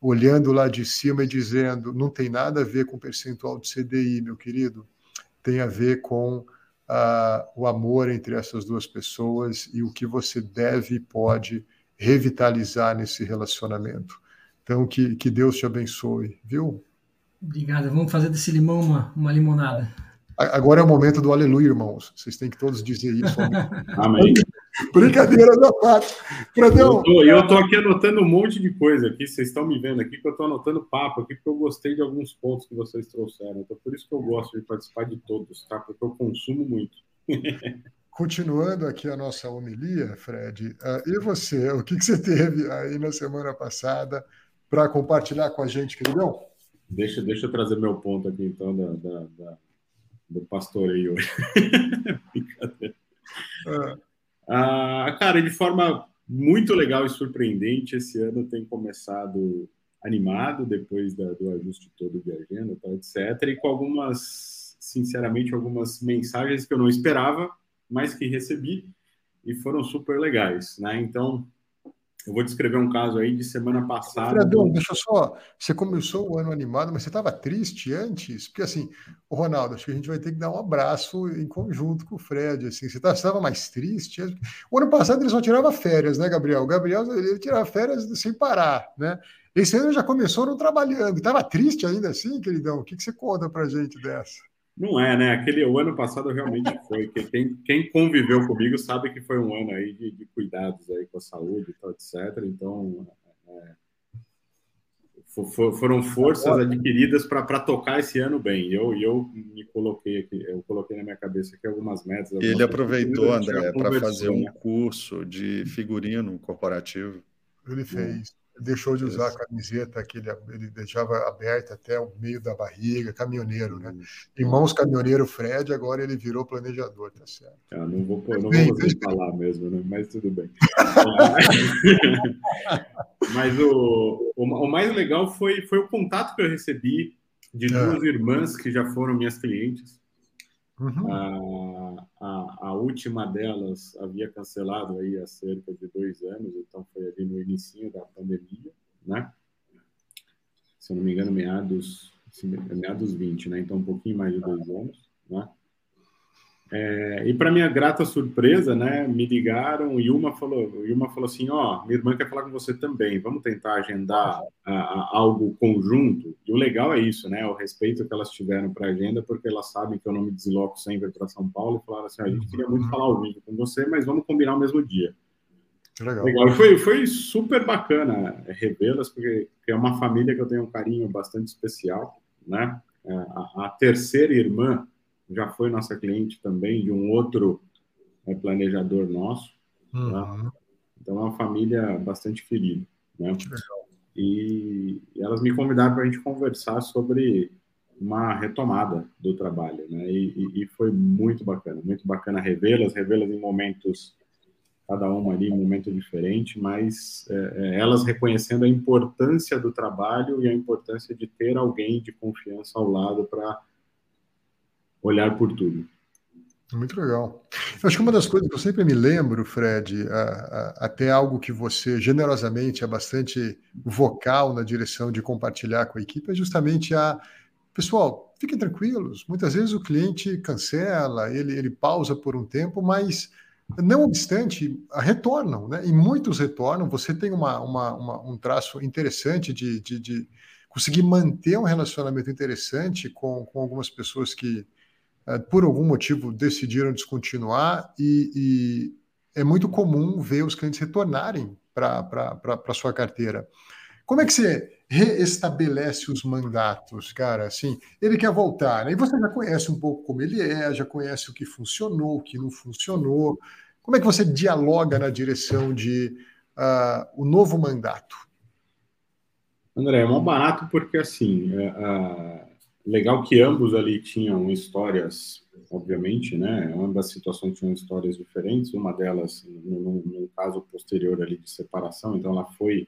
olhando lá de cima e dizendo: não tem nada a ver com percentual de CDI, meu querido tem a ver com uh, o amor entre essas duas pessoas e o que você deve e pode revitalizar nesse relacionamento. Então, que, que Deus te abençoe, viu? Obrigado. Vamos fazer desse limão uma, uma limonada. Agora é o momento do aleluia, irmãos. Vocês têm que todos dizer isso. Amém. Brincadeira da parte. Fredão. Eu estou aqui anotando um monte de coisa aqui. Vocês estão me vendo aqui que eu estou anotando papo aqui, porque eu gostei de alguns pontos que vocês trouxeram. Então, por isso que eu gosto de participar de todos, tá? Porque eu consumo muito. Continuando aqui a nossa homilia, Fred, uh, e você? O que, que você teve aí na semana passada para compartilhar com a gente, queridão? Deixa, deixa eu trazer meu ponto aqui, então, da, da, da do pastoreio. Brincadeira. Ah. Ah, cara, de forma muito legal e surpreendente, esse ano tem começado animado, depois da, do ajuste todo de agenda, tal, etc. E com algumas, sinceramente, algumas mensagens que eu não esperava, mas que recebi e foram super legais, né? Então, eu vou descrever um caso aí de semana passada. Fredão, deixa só. Você começou o ano animado, mas você estava triste antes? Porque assim, o Ronaldo, acho que a gente vai ter que dar um abraço em conjunto com o Fred. Assim, você estava mais triste? O ano passado ele só tirava férias, né, Gabriel? O Gabriel ele tirava férias sem parar, né? Esse ano já começou não trabalhando. Estava triste ainda assim, queridão? O que, que você conta para gente dessa? Não é, né? Aquele o ano passado realmente foi. Quem, quem conviveu comigo sabe que foi um ano aí de, de cuidados aí com a saúde e tal, etc. Então, é, for, foram forças adquiridas para tocar esse ano bem. Eu, eu me coloquei aqui, eu coloquei na minha cabeça aqui algumas metas. Algumas Ele aproveitou, André, para fazer um curso de figurino corporativo. Ele fez deixou de usar a camiseta que ele, ele, deixava aberta até o meio da barriga, caminhoneiro, né? Irmãos caminhoneiro Fred, agora ele virou planejador, tá certo? Ah, não vou, não bem, vou falar mesmo, né? mas tudo bem. mas o, o, o, mais legal foi, foi o contato que eu recebi de é. duas é. irmãs que já foram minhas clientes. Uhum. A, a, a, última delas havia cancelado aí há cerca de dois anos, então foi ali no início da pandemia, né? Se eu não me engano, meados, meados 20, né? Então um pouquinho mais de dois anos, né? É, e para minha grata surpresa, né, me ligaram e uma falou, e uma falou assim, ó, oh, minha irmã quer falar com você também, vamos tentar agendar a, a, algo conjunto. E o legal é isso, né, o respeito que elas tiveram para a agenda, porque elas sabem que eu não me desloco sempre para São Paulo e falaram assim, a gente queria muito uhum. falar ao vivo com você, mas vamos combinar o mesmo dia. Legal. legal. Foi, foi super bacana revê-las, porque é uma família que eu tenho um carinho bastante especial, né? É, a, a terceira irmã já foi nossa cliente também de um outro é, planejador nosso. Uhum. Tá? Então é uma família bastante querida, né? E, e elas me convidaram para a gente conversar sobre uma retomada do trabalho, né? E, e, e foi muito bacana, muito bacana revê-las, revê-las em momentos, cada uma ali um momento diferente, mas é, é, elas reconhecendo a importância do trabalho e a importância de ter alguém de confiança ao lado para olhar por tudo. Muito legal. Eu acho que uma das coisas que eu sempre me lembro, Fred, a, a, até algo que você generosamente é bastante vocal na direção de compartilhar com a equipe, é justamente a Pessoal, fiquem tranquilos. Muitas vezes o cliente cancela, ele, ele pausa por um tempo, mas não obstante, retornam, né? E muitos retornam. Você tem uma, uma, uma um traço interessante de, de, de, conseguir manter um relacionamento interessante com, com algumas pessoas que, por algum motivo, decidiram descontinuar, e, e é muito comum ver os clientes retornarem para a sua carteira. Como é que você reestabelece os mandatos, cara? Assim, ele quer voltar, né? E você já conhece um pouco como ele é, já conhece o que funcionou, o que não funcionou. Como é que você dialoga na direção de uh, o novo mandato? André, é mal barato porque, assim, é, é, legal que ambos ali tinham histórias, obviamente, né? Ambas situações tinham histórias diferentes. Uma delas, no, caso posterior ali de separação, então ela foi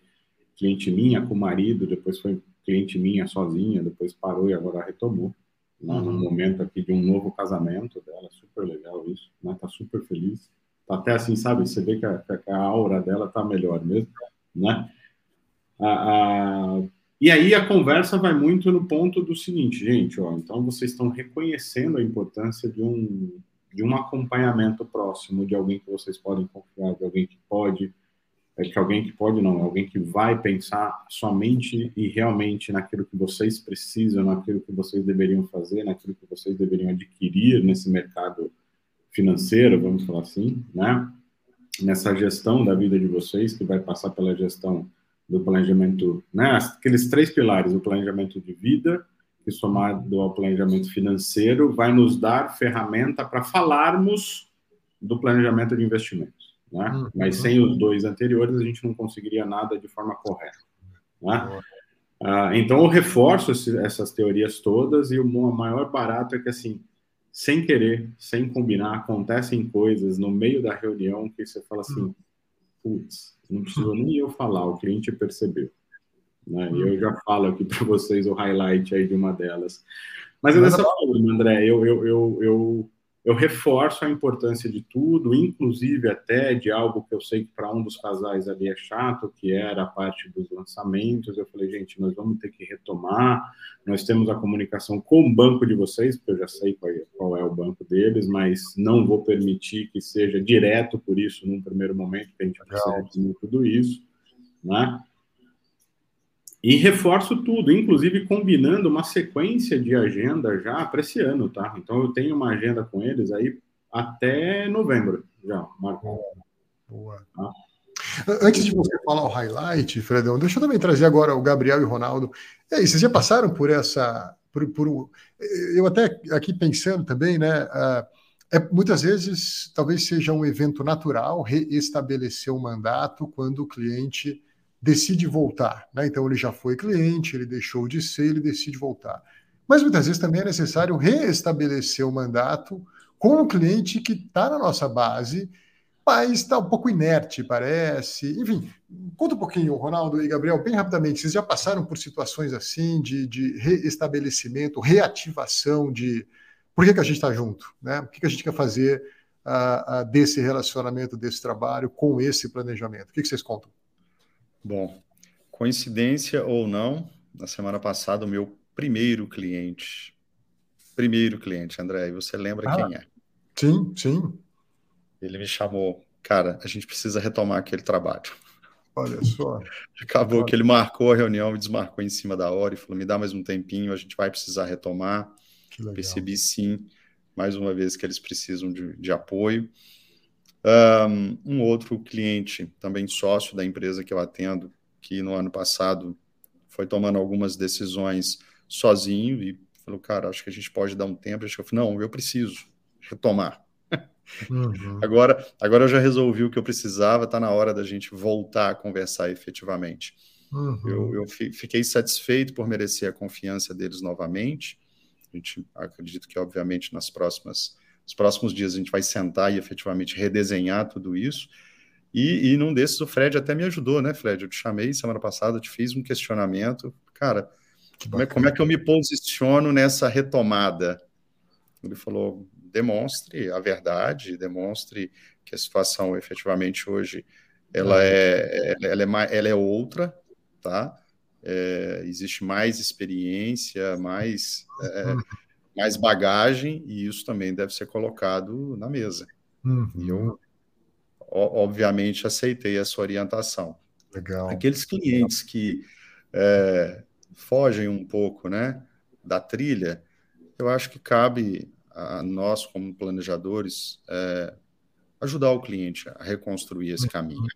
cliente minha com o marido, depois foi cliente minha sozinha, depois parou e agora retomou. Né, uhum. No momento aqui de um novo casamento dela, super legal isso, né? Tá super feliz. Tá até assim, sabe? Você vê que a, que a aura dela tá melhor mesmo, né? E aí a conversa vai muito no ponto do seguinte, gente, ó, então vocês estão reconhecendo a importância de um de um acompanhamento próximo, de alguém que vocês podem confiar, de alguém que pode é que alguém que pode não, alguém que vai pensar somente e realmente naquilo que vocês precisam, naquilo que vocês deveriam fazer, naquilo que vocês deveriam adquirir nesse mercado financeiro, vamos falar assim, né? Nessa gestão da vida de vocês, que vai passar pela gestão do planejamento, né? Aqueles três pilares, o planejamento de vida, que somado ao planejamento financeiro, vai nos dar ferramenta para falarmos do planejamento de investimentos né? Uhum. Mas sem os dois anteriores a gente não conseguiria nada de forma correta, né? Ah, então eu reforço esse, essas teorias todas e o maior barato é que assim, sem querer, sem combinar, acontecem coisas no meio da reunião que você fala assim, putz, não precisou nem eu falar, o cliente percebeu. Né? E eu já falo aqui para vocês o highlight aí de uma delas. Mas é dessa forma, André, eu, eu, eu, eu eu reforço a importância de tudo, inclusive até de algo que eu sei que para um dos casais ali é chato, que era a parte dos lançamentos. Eu falei, gente, nós vamos ter que retomar. Nós temos a comunicação com o banco de vocês, porque eu já sei qual é, qual é o banco deles, mas não vou permitir que seja direto por isso num primeiro momento, que a gente precisa de tudo isso, né? E reforço tudo, inclusive combinando uma sequência de agenda já para esse ano, tá? Então eu tenho uma agenda com eles aí até novembro, já, Marco. Boa. Tá? Antes de você falar o highlight, Fredão, deixa eu também trazer agora o Gabriel e o Ronaldo. E aí, vocês já passaram por essa. Por, por eu até aqui pensando também, né? Uh, é, muitas vezes talvez seja um evento natural reestabelecer o mandato quando o cliente decide voltar. Né? Então, ele já foi cliente, ele deixou de ser, ele decide voltar. Mas muitas vezes também é necessário reestabelecer o mandato com o cliente que está na nossa base, mas está um pouco inerte, parece. Enfim, conta um pouquinho, Ronaldo e Gabriel, bem rapidamente. Vocês já passaram por situações assim de, de reestabelecimento, reativação de por que, que a gente está junto? Né? O que, que a gente quer fazer uh, uh, desse relacionamento, desse trabalho, com esse planejamento? O que, que vocês contam? Bom, coincidência ou não, na semana passada, o meu primeiro cliente, primeiro cliente, André, você lembra ah, quem é? Sim, sim. Ele me chamou, cara, a gente precisa retomar aquele trabalho. Olha só. Acabou que ele marcou a reunião e desmarcou em cima da hora e falou: me dá mais um tempinho, a gente vai precisar retomar. Percebi sim, mais uma vez, que eles precisam de, de apoio. Um, outro cliente, também sócio da empresa que eu atendo, que no ano passado foi tomando algumas decisões sozinho e falou, cara, acho que a gente pode dar um tempo. Eu falei, não, eu preciso retomar. Uhum. agora, agora eu já resolvi o que eu precisava, está na hora da gente voltar a conversar efetivamente. Uhum. Eu, eu fiquei satisfeito por merecer a confiança deles novamente. A gente acredito que, obviamente, nas próximas, nos próximos dias a gente vai sentar e efetivamente redesenhar tudo isso. E, e num desses o Fred até me ajudou, né, Fred? Eu te chamei semana passada, te fiz um questionamento. Cara, como é, como é que eu me posiciono nessa retomada? Ele falou: demonstre a verdade, demonstre que a situação efetivamente hoje ela é, ela é, ela é outra, tá? É, existe mais experiência, mais, é, uhum. Mais bagagem, e isso também deve ser colocado na mesa. Uhum. E eu, obviamente, aceitei essa orientação. Legal. Aqueles clientes que é, fogem um pouco né, da trilha, eu acho que cabe a nós, como planejadores, é, ajudar o cliente a reconstruir esse caminho.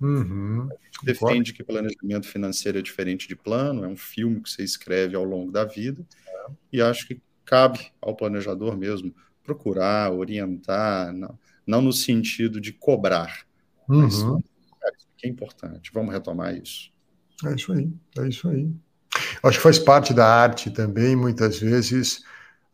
Uhum. defende que planejamento financeiro é diferente de plano, é um filme que você escreve ao longo da vida, é. e acho que cabe ao planejador mesmo procurar, orientar, não, não no sentido de cobrar, uhum. mas cara, isso é importante. Vamos retomar isso. É isso aí, é isso aí. Acho que faz parte da arte também, muitas vezes,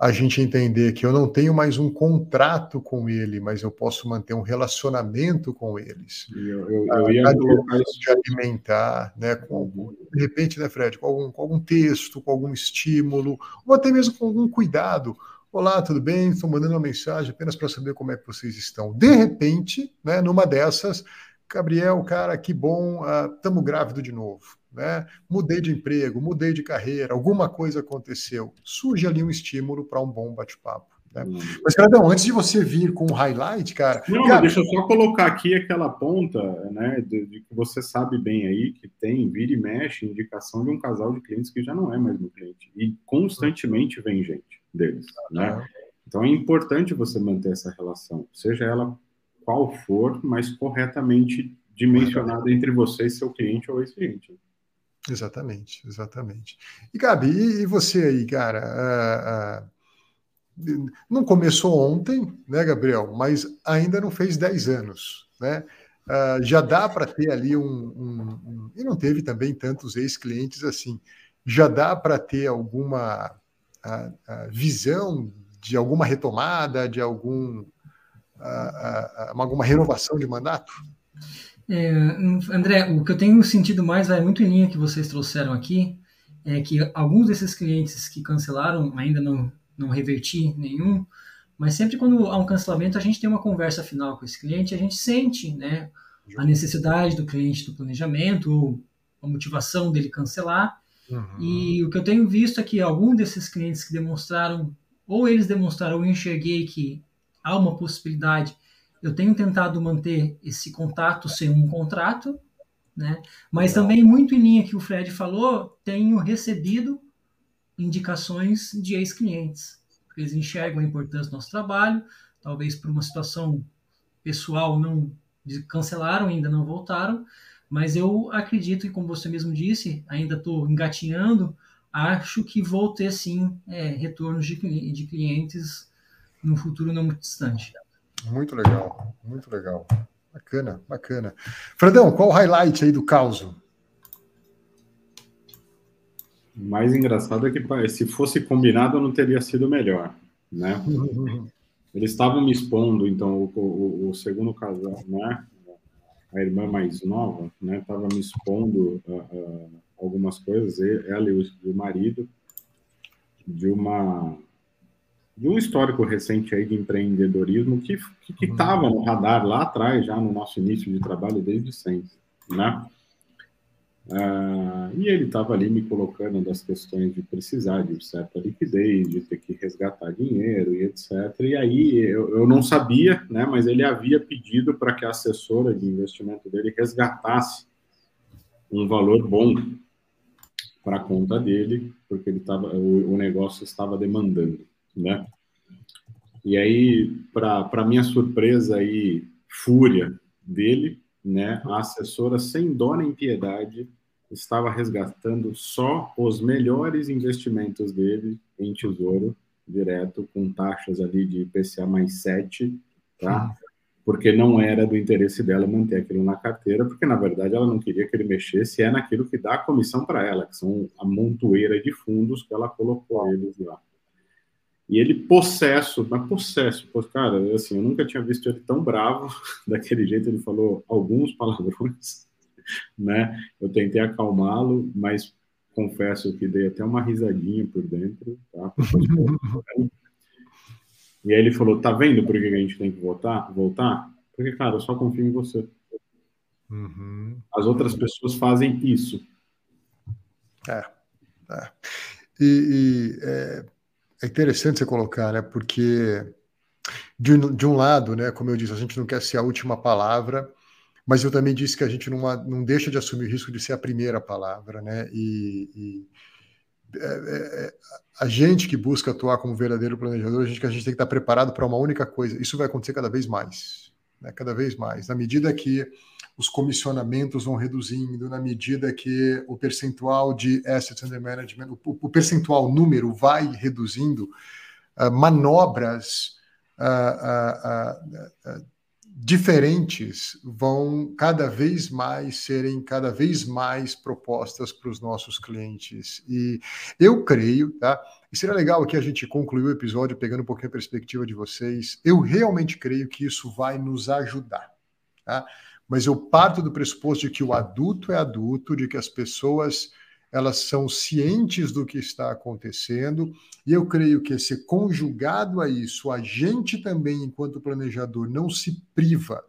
a gente entender que eu não tenho mais um contrato com ele, mas eu posso manter um relacionamento com eles. Eu, eu, eu ia colocar isso. De alimentar, né, com algum, de repente, né, Fred, com algum, com algum texto, com algum estímulo, ou até mesmo com algum cuidado. Olá, tudo bem? Estou mandando uma mensagem apenas para saber como é que vocês estão. De repente, né, numa dessas, Gabriel, cara, que bom, estamos uh, grávido de novo né? Mudei de emprego, mudei de carreira, alguma coisa aconteceu. Surge ali um estímulo para um bom bate-papo. Né? Hum. Mas, Cradão, antes de você vir com o highlight, cara. Não, cara... deixa eu só colocar aqui aquela ponta, né? De, de, que você sabe bem aí que tem, vira e mexe, indicação de um casal de clientes que já não é mais meu cliente. E constantemente vem gente deles, né? Então é importante você manter essa relação, seja ela qual for, mas corretamente dimensionada entre você e seu cliente ou ex-cliente. Exatamente, exatamente. E Gabi, e você aí, cara? Uh, uh, não começou ontem, né, Gabriel? Mas ainda não fez 10 anos, né? Uh, já dá para ter ali um, um, um, E não teve também tantos ex-clientes assim. Já dá para ter alguma visão de alguma retomada, de algum, alguma renovação de mandato? É, André, o que eu tenho sentido mais vai muito em linha que vocês trouxeram aqui, é que alguns desses clientes que cancelaram ainda não, não reverti nenhum, mas sempre quando há um cancelamento a gente tem uma conversa final com esse cliente, a gente sente né, a necessidade do cliente do planejamento ou a motivação dele cancelar. Uhum. E o que eu tenho visto é que algum desses clientes que demonstraram, ou eles demonstraram, eu enxerguei que há uma possibilidade eu tenho tentado manter esse contato sem um contrato, né? Mas também muito em linha que o Fred falou, tenho recebido indicações de ex-clientes. Eles enxergam a importância do nosso trabalho, talvez por uma situação pessoal não cancelaram, ainda não voltaram, mas eu acredito e como você mesmo disse, ainda estou engatinhando, acho que vou ter sim é, retornos de, de clientes no futuro não muito distante. Muito legal, muito legal. Bacana, bacana. Fredão, qual o highlight aí do caos? O mais engraçado é que se fosse combinado não teria sido melhor, né? Eles estavam me expondo, então, o, o, o, segundo casal, né? A irmã mais nova, né? Estava me expondo uh, uh, algumas coisas, ela e o, o marido, de uma de um histórico recente aí de empreendedorismo que estava uhum. no radar lá atrás, já no nosso início de trabalho desde sempre, né? Ah, e ele estava ali me colocando das questões de precisar de certa liquidez, de ter que resgatar dinheiro e etc. E aí eu, eu não sabia, né? Mas ele havia pedido para que a assessora de investimento dele resgatasse um valor bom para a conta dele, porque ele tava, o, o negócio estava demandando né? E aí, para minha surpresa e fúria dele, né, a assessora, sem dó nem piedade, estava resgatando só os melhores investimentos dele em tesouro direto, com taxas ali de IPCA mais 7, tá? Porque não era do interesse dela manter aquilo na carteira, porque na verdade ela não queria que ele mexesse, é naquilo que dá a comissão para ela, que são a montoeira de fundos que ela colocou eles lá. E ele possesso, mas possesso, cara, assim, eu nunca tinha visto ele tão bravo daquele jeito, ele falou alguns palavrões, né? Eu tentei acalmá-lo, mas confesso que dei até uma risadinha por dentro, tá? e aí ele falou, tá vendo por que a gente tem que voltar? Voltar? Porque, cara, eu só confio em você. Uhum. As outras pessoas fazem isso. É. é. E, e é, é, interessante você colocar, né? Porque de, de um lado, né? Como eu disse, a gente não quer ser a última palavra, mas eu também disse que a gente não, não deixa de assumir o risco de ser a primeira palavra, né? E, e é, é, é, a gente que busca atuar como verdadeiro planejador, a gente a gente tem que estar preparado para uma única coisa. Isso vai acontecer cada vez mais, né? Cada vez mais, na medida que os comissionamentos vão reduzindo, na medida que o percentual de assets under management, o, o percentual número vai reduzindo, uh, manobras uh, diferentes vão cada vez mais serem cada vez mais propostas para os nossos clientes. E eu creio, tá? E seria legal aqui a gente concluir o episódio pegando um pouquinho a perspectiva de vocês. Eu realmente creio que isso vai nos ajudar, tá? Mas eu parto do pressuposto de que o adulto é adulto, de que as pessoas elas são cientes do que está acontecendo, e eu creio que esse conjugado a isso, a gente também, enquanto planejador, não se priva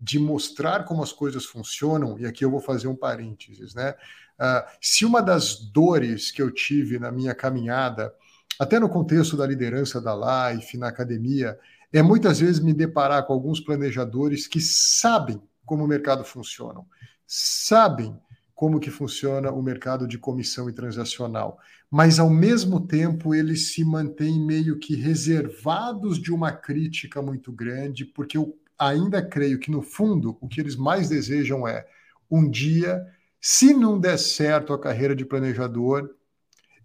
de mostrar como as coisas funcionam, e aqui eu vou fazer um parênteses, né? Uh, se uma das dores que eu tive na minha caminhada, até no contexto da liderança da Life, na academia, é muitas vezes me deparar com alguns planejadores que sabem como o mercado funciona, sabem como que funciona o mercado de comissão e transacional. Mas, ao mesmo tempo, eles se mantêm meio que reservados de uma crítica muito grande, porque eu ainda creio que, no fundo, o que eles mais desejam é um dia, se não der certo a carreira de planejador,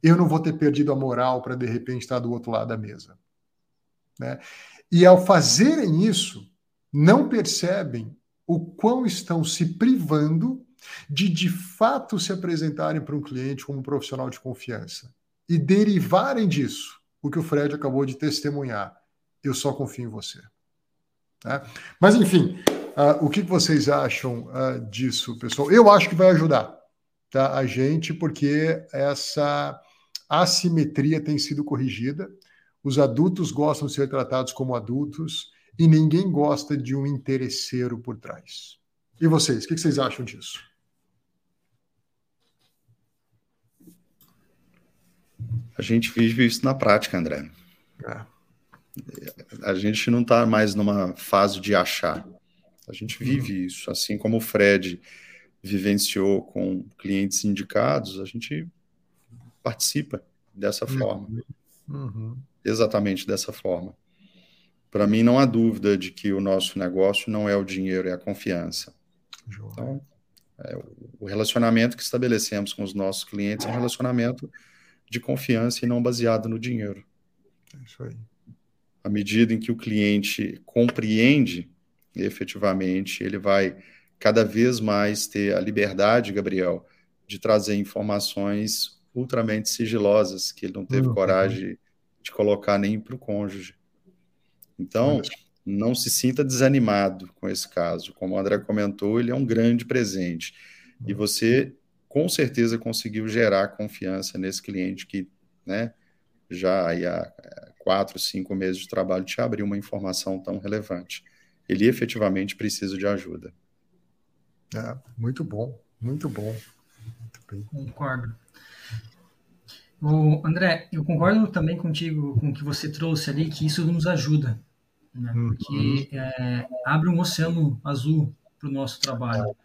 eu não vou ter perdido a moral para, de repente, estar do outro lado da mesa. Né? E, ao fazerem isso, não percebem o quão estão se privando de de fato se apresentarem para um cliente como um profissional de confiança e derivarem disso o que o Fred acabou de testemunhar. Eu só confio em você. Tá? Mas, enfim, uh, o que vocês acham uh, disso, pessoal? Eu acho que vai ajudar tá, a gente, porque essa assimetria tem sido corrigida. Os adultos gostam de ser tratados como adultos e ninguém gosta de um interesseiro por trás. E vocês, o que vocês acham disso? A gente vive isso na prática, André. É. A gente não está mais numa fase de achar. A gente vive uhum. isso, assim como o Fred vivenciou com clientes indicados, a gente participa dessa uhum. forma. Uhum. Exatamente dessa forma. Para mim, não há dúvida de que o nosso negócio não é o dinheiro, é a confiança. Então, é, o relacionamento que estabelecemos com os nossos clientes é um relacionamento de confiança e não baseado no dinheiro. É isso aí. À medida em que o cliente compreende, efetivamente, ele vai cada vez mais ter a liberdade, Gabriel, de trazer informações ultramente sigilosas que ele não teve uhum. coragem de colocar nem para o cônjuge. Então, não se sinta desanimado com esse caso. Como o André comentou, ele é um grande presente. E uhum. você com certeza conseguiu gerar confiança nesse cliente que, né, já aí há é, quatro, cinco meses de trabalho te abriu uma informação tão relevante. Ele efetivamente precisa de ajuda. É, muito bom, muito bom. Muito concordo. O André, eu concordo também contigo com o que você trouxe ali, que isso nos ajuda, né? Uhum. porque uhum. é, abre um oceano azul para o nosso trabalho.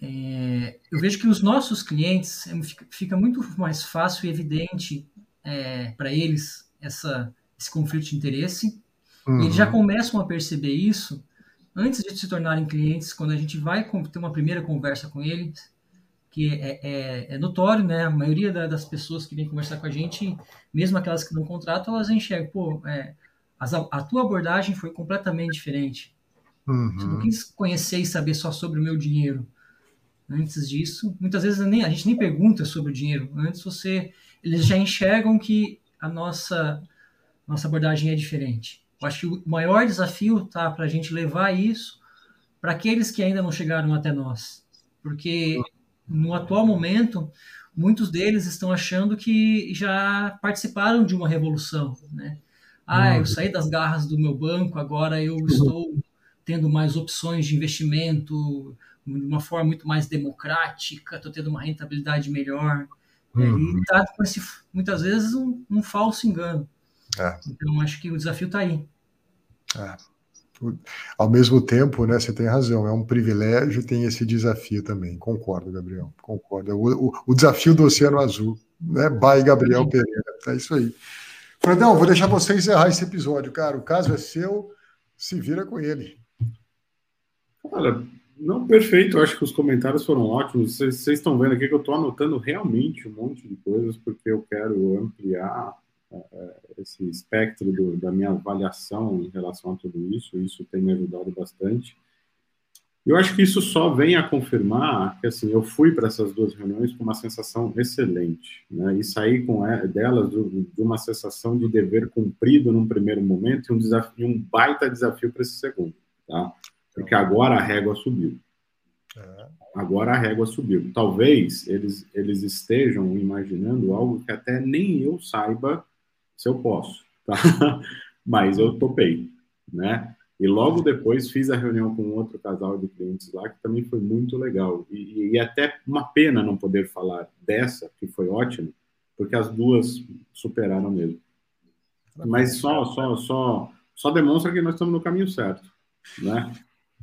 É, eu vejo que os nossos clientes é, fica, fica muito mais fácil e evidente é, para eles essa, esse conflito de interesse. Uhum. E eles já uhum. começam a perceber isso antes de se tornarem clientes, quando a gente vai ter uma primeira conversa com eles. que é, é, é, notório, né? A maioria da, das pessoas que vêm conversar com a gente, mesmo aquelas que não contratam, elas enxergam, pô, é, as, a tua abordagem foi completamente diferente. Uhum. Não quis conhecer e saber só sobre o meu dinheiro. Antes disso, muitas vezes nem, a gente nem pergunta sobre o dinheiro. Antes você, eles já enxergam que a nossa nossa abordagem é diferente. Eu acho que o maior desafio tá para a gente levar isso para aqueles que ainda não chegaram até nós, porque no atual momento muitos deles estão achando que já participaram de uma revolução, né? Ah, eu saí das garras do meu banco, agora eu estou tendo mais opções de investimento de uma forma muito mais democrática, estou tendo uma rentabilidade melhor. Uhum. E está com esse, muitas vezes, um, um falso engano. É. Então, acho que o desafio está aí. É. Ao mesmo tempo, né, você tem razão, é um privilégio e tem esse desafio também. Concordo, Gabriel, concordo. O, o, o desafio do Oceano Azul, né? By Gabriel Pereira. É isso aí. Fredão, vou deixar você encerrar esse episódio, cara. O caso é seu, se vira com ele. Olha, não perfeito, acho que os comentários foram ótimos. Vocês estão vendo aqui que eu estou anotando realmente um monte de coisas, porque eu quero ampliar é, esse espectro do, da minha avaliação em relação a tudo isso, isso tem me ajudado bastante. Eu acho que isso só vem a confirmar que assim eu fui para essas duas reuniões com uma sensação excelente, né? E saí com delas de uma sensação de dever cumprido num primeiro momento e um desafio, um baita desafio para esse segundo, tá? Porque agora a régua subiu. É. Agora a régua subiu. Talvez eles eles estejam imaginando algo que até nem eu saiba se eu posso, tá? Mas eu topei, né? E logo depois fiz a reunião com outro casal de clientes lá, que também foi muito legal. E, e até uma pena não poder falar dessa, que foi ótimo, porque as duas superaram mesmo. Mas só, só, só, só demonstra que nós estamos no caminho certo, né?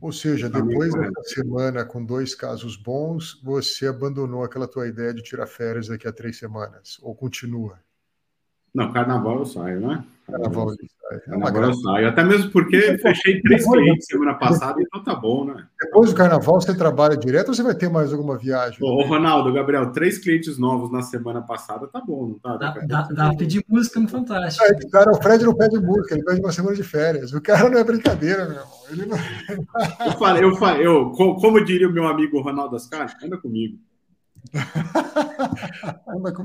Ou seja, depois dessa semana com dois casos bons, você abandonou aquela tua ideia de tirar férias daqui a três semanas? Ou continua? Não, carnaval eu saio, né? Carnaval eu saio. É carnaval eu saio. Até mesmo porque fechei três clientes semana passada, então tá bom, né? Depois do carnaval você trabalha direto ou você vai ter mais alguma viagem? Ô, Ronaldo, Gabriel, três clientes novos na semana passada, tá bom, não tá? Dá, dá, dá pedir música no Fantástico. É, cara, o Fred não pede música, ele pede uma semana de férias. O cara não é brincadeira, meu irmão. Ele não... eu falei, eu falei, eu, como diria o meu amigo Ronaldo Ascar, anda comigo.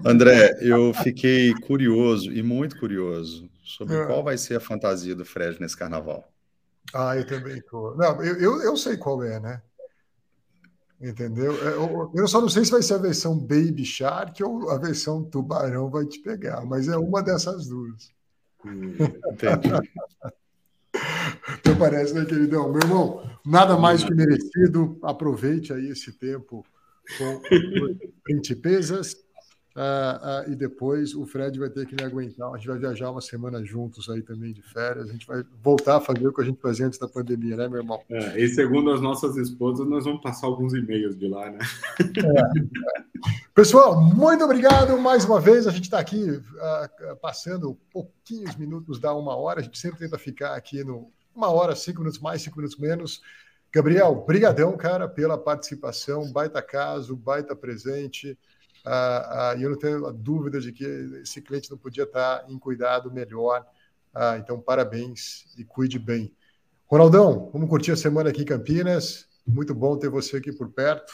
André, eu fiquei curioso e muito curioso sobre é. qual vai ser a fantasia do Fred nesse carnaval. Ah, eu também tô. Não, eu, eu, eu sei qual é, né? Entendeu? É, eu, eu só não sei se vai ser a versão Baby Shark ou a versão Tubarão vai te pegar, mas é uma dessas duas. Hum, entendi. Então parece, né, queridão? Meu irmão, nada mais que merecido. Aproveite aí esse tempo com principesas. Uh, uh, e depois o Fred vai ter que me aguentar. A gente vai viajar uma semana juntos aí também de férias. A gente vai voltar a fazer o que a gente fazia antes da pandemia, né, meu irmão? É, e segundo as nossas esposas, nós vamos passar alguns e-mails de lá, né? É. Pessoal, muito obrigado mais uma vez. A gente está aqui uh, passando pouquinhos minutos da uma hora. A gente sempre tenta ficar aqui no uma hora, cinco minutos mais, cinco minutos menos. Gabriel, brigadão, cara, pela participação, baita caso, baita presente. Ah, ah, e eu não tenho dúvida de que esse cliente não podia estar em cuidado melhor. Ah, então, parabéns e cuide bem. Ronaldão, vamos curtir a semana aqui em Campinas. Muito bom ter você aqui por perto.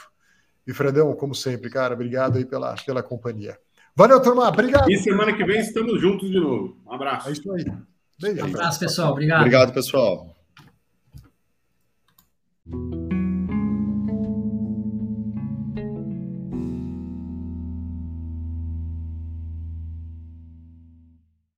E Fredão, como sempre, cara, obrigado aí pela, pela companhia. Valeu, turma. Obrigado. E semana que vem estamos juntos de novo. Um abraço. É isso aí. Beijo. Um abraço, pessoal. Obrigado. Obrigado, pessoal.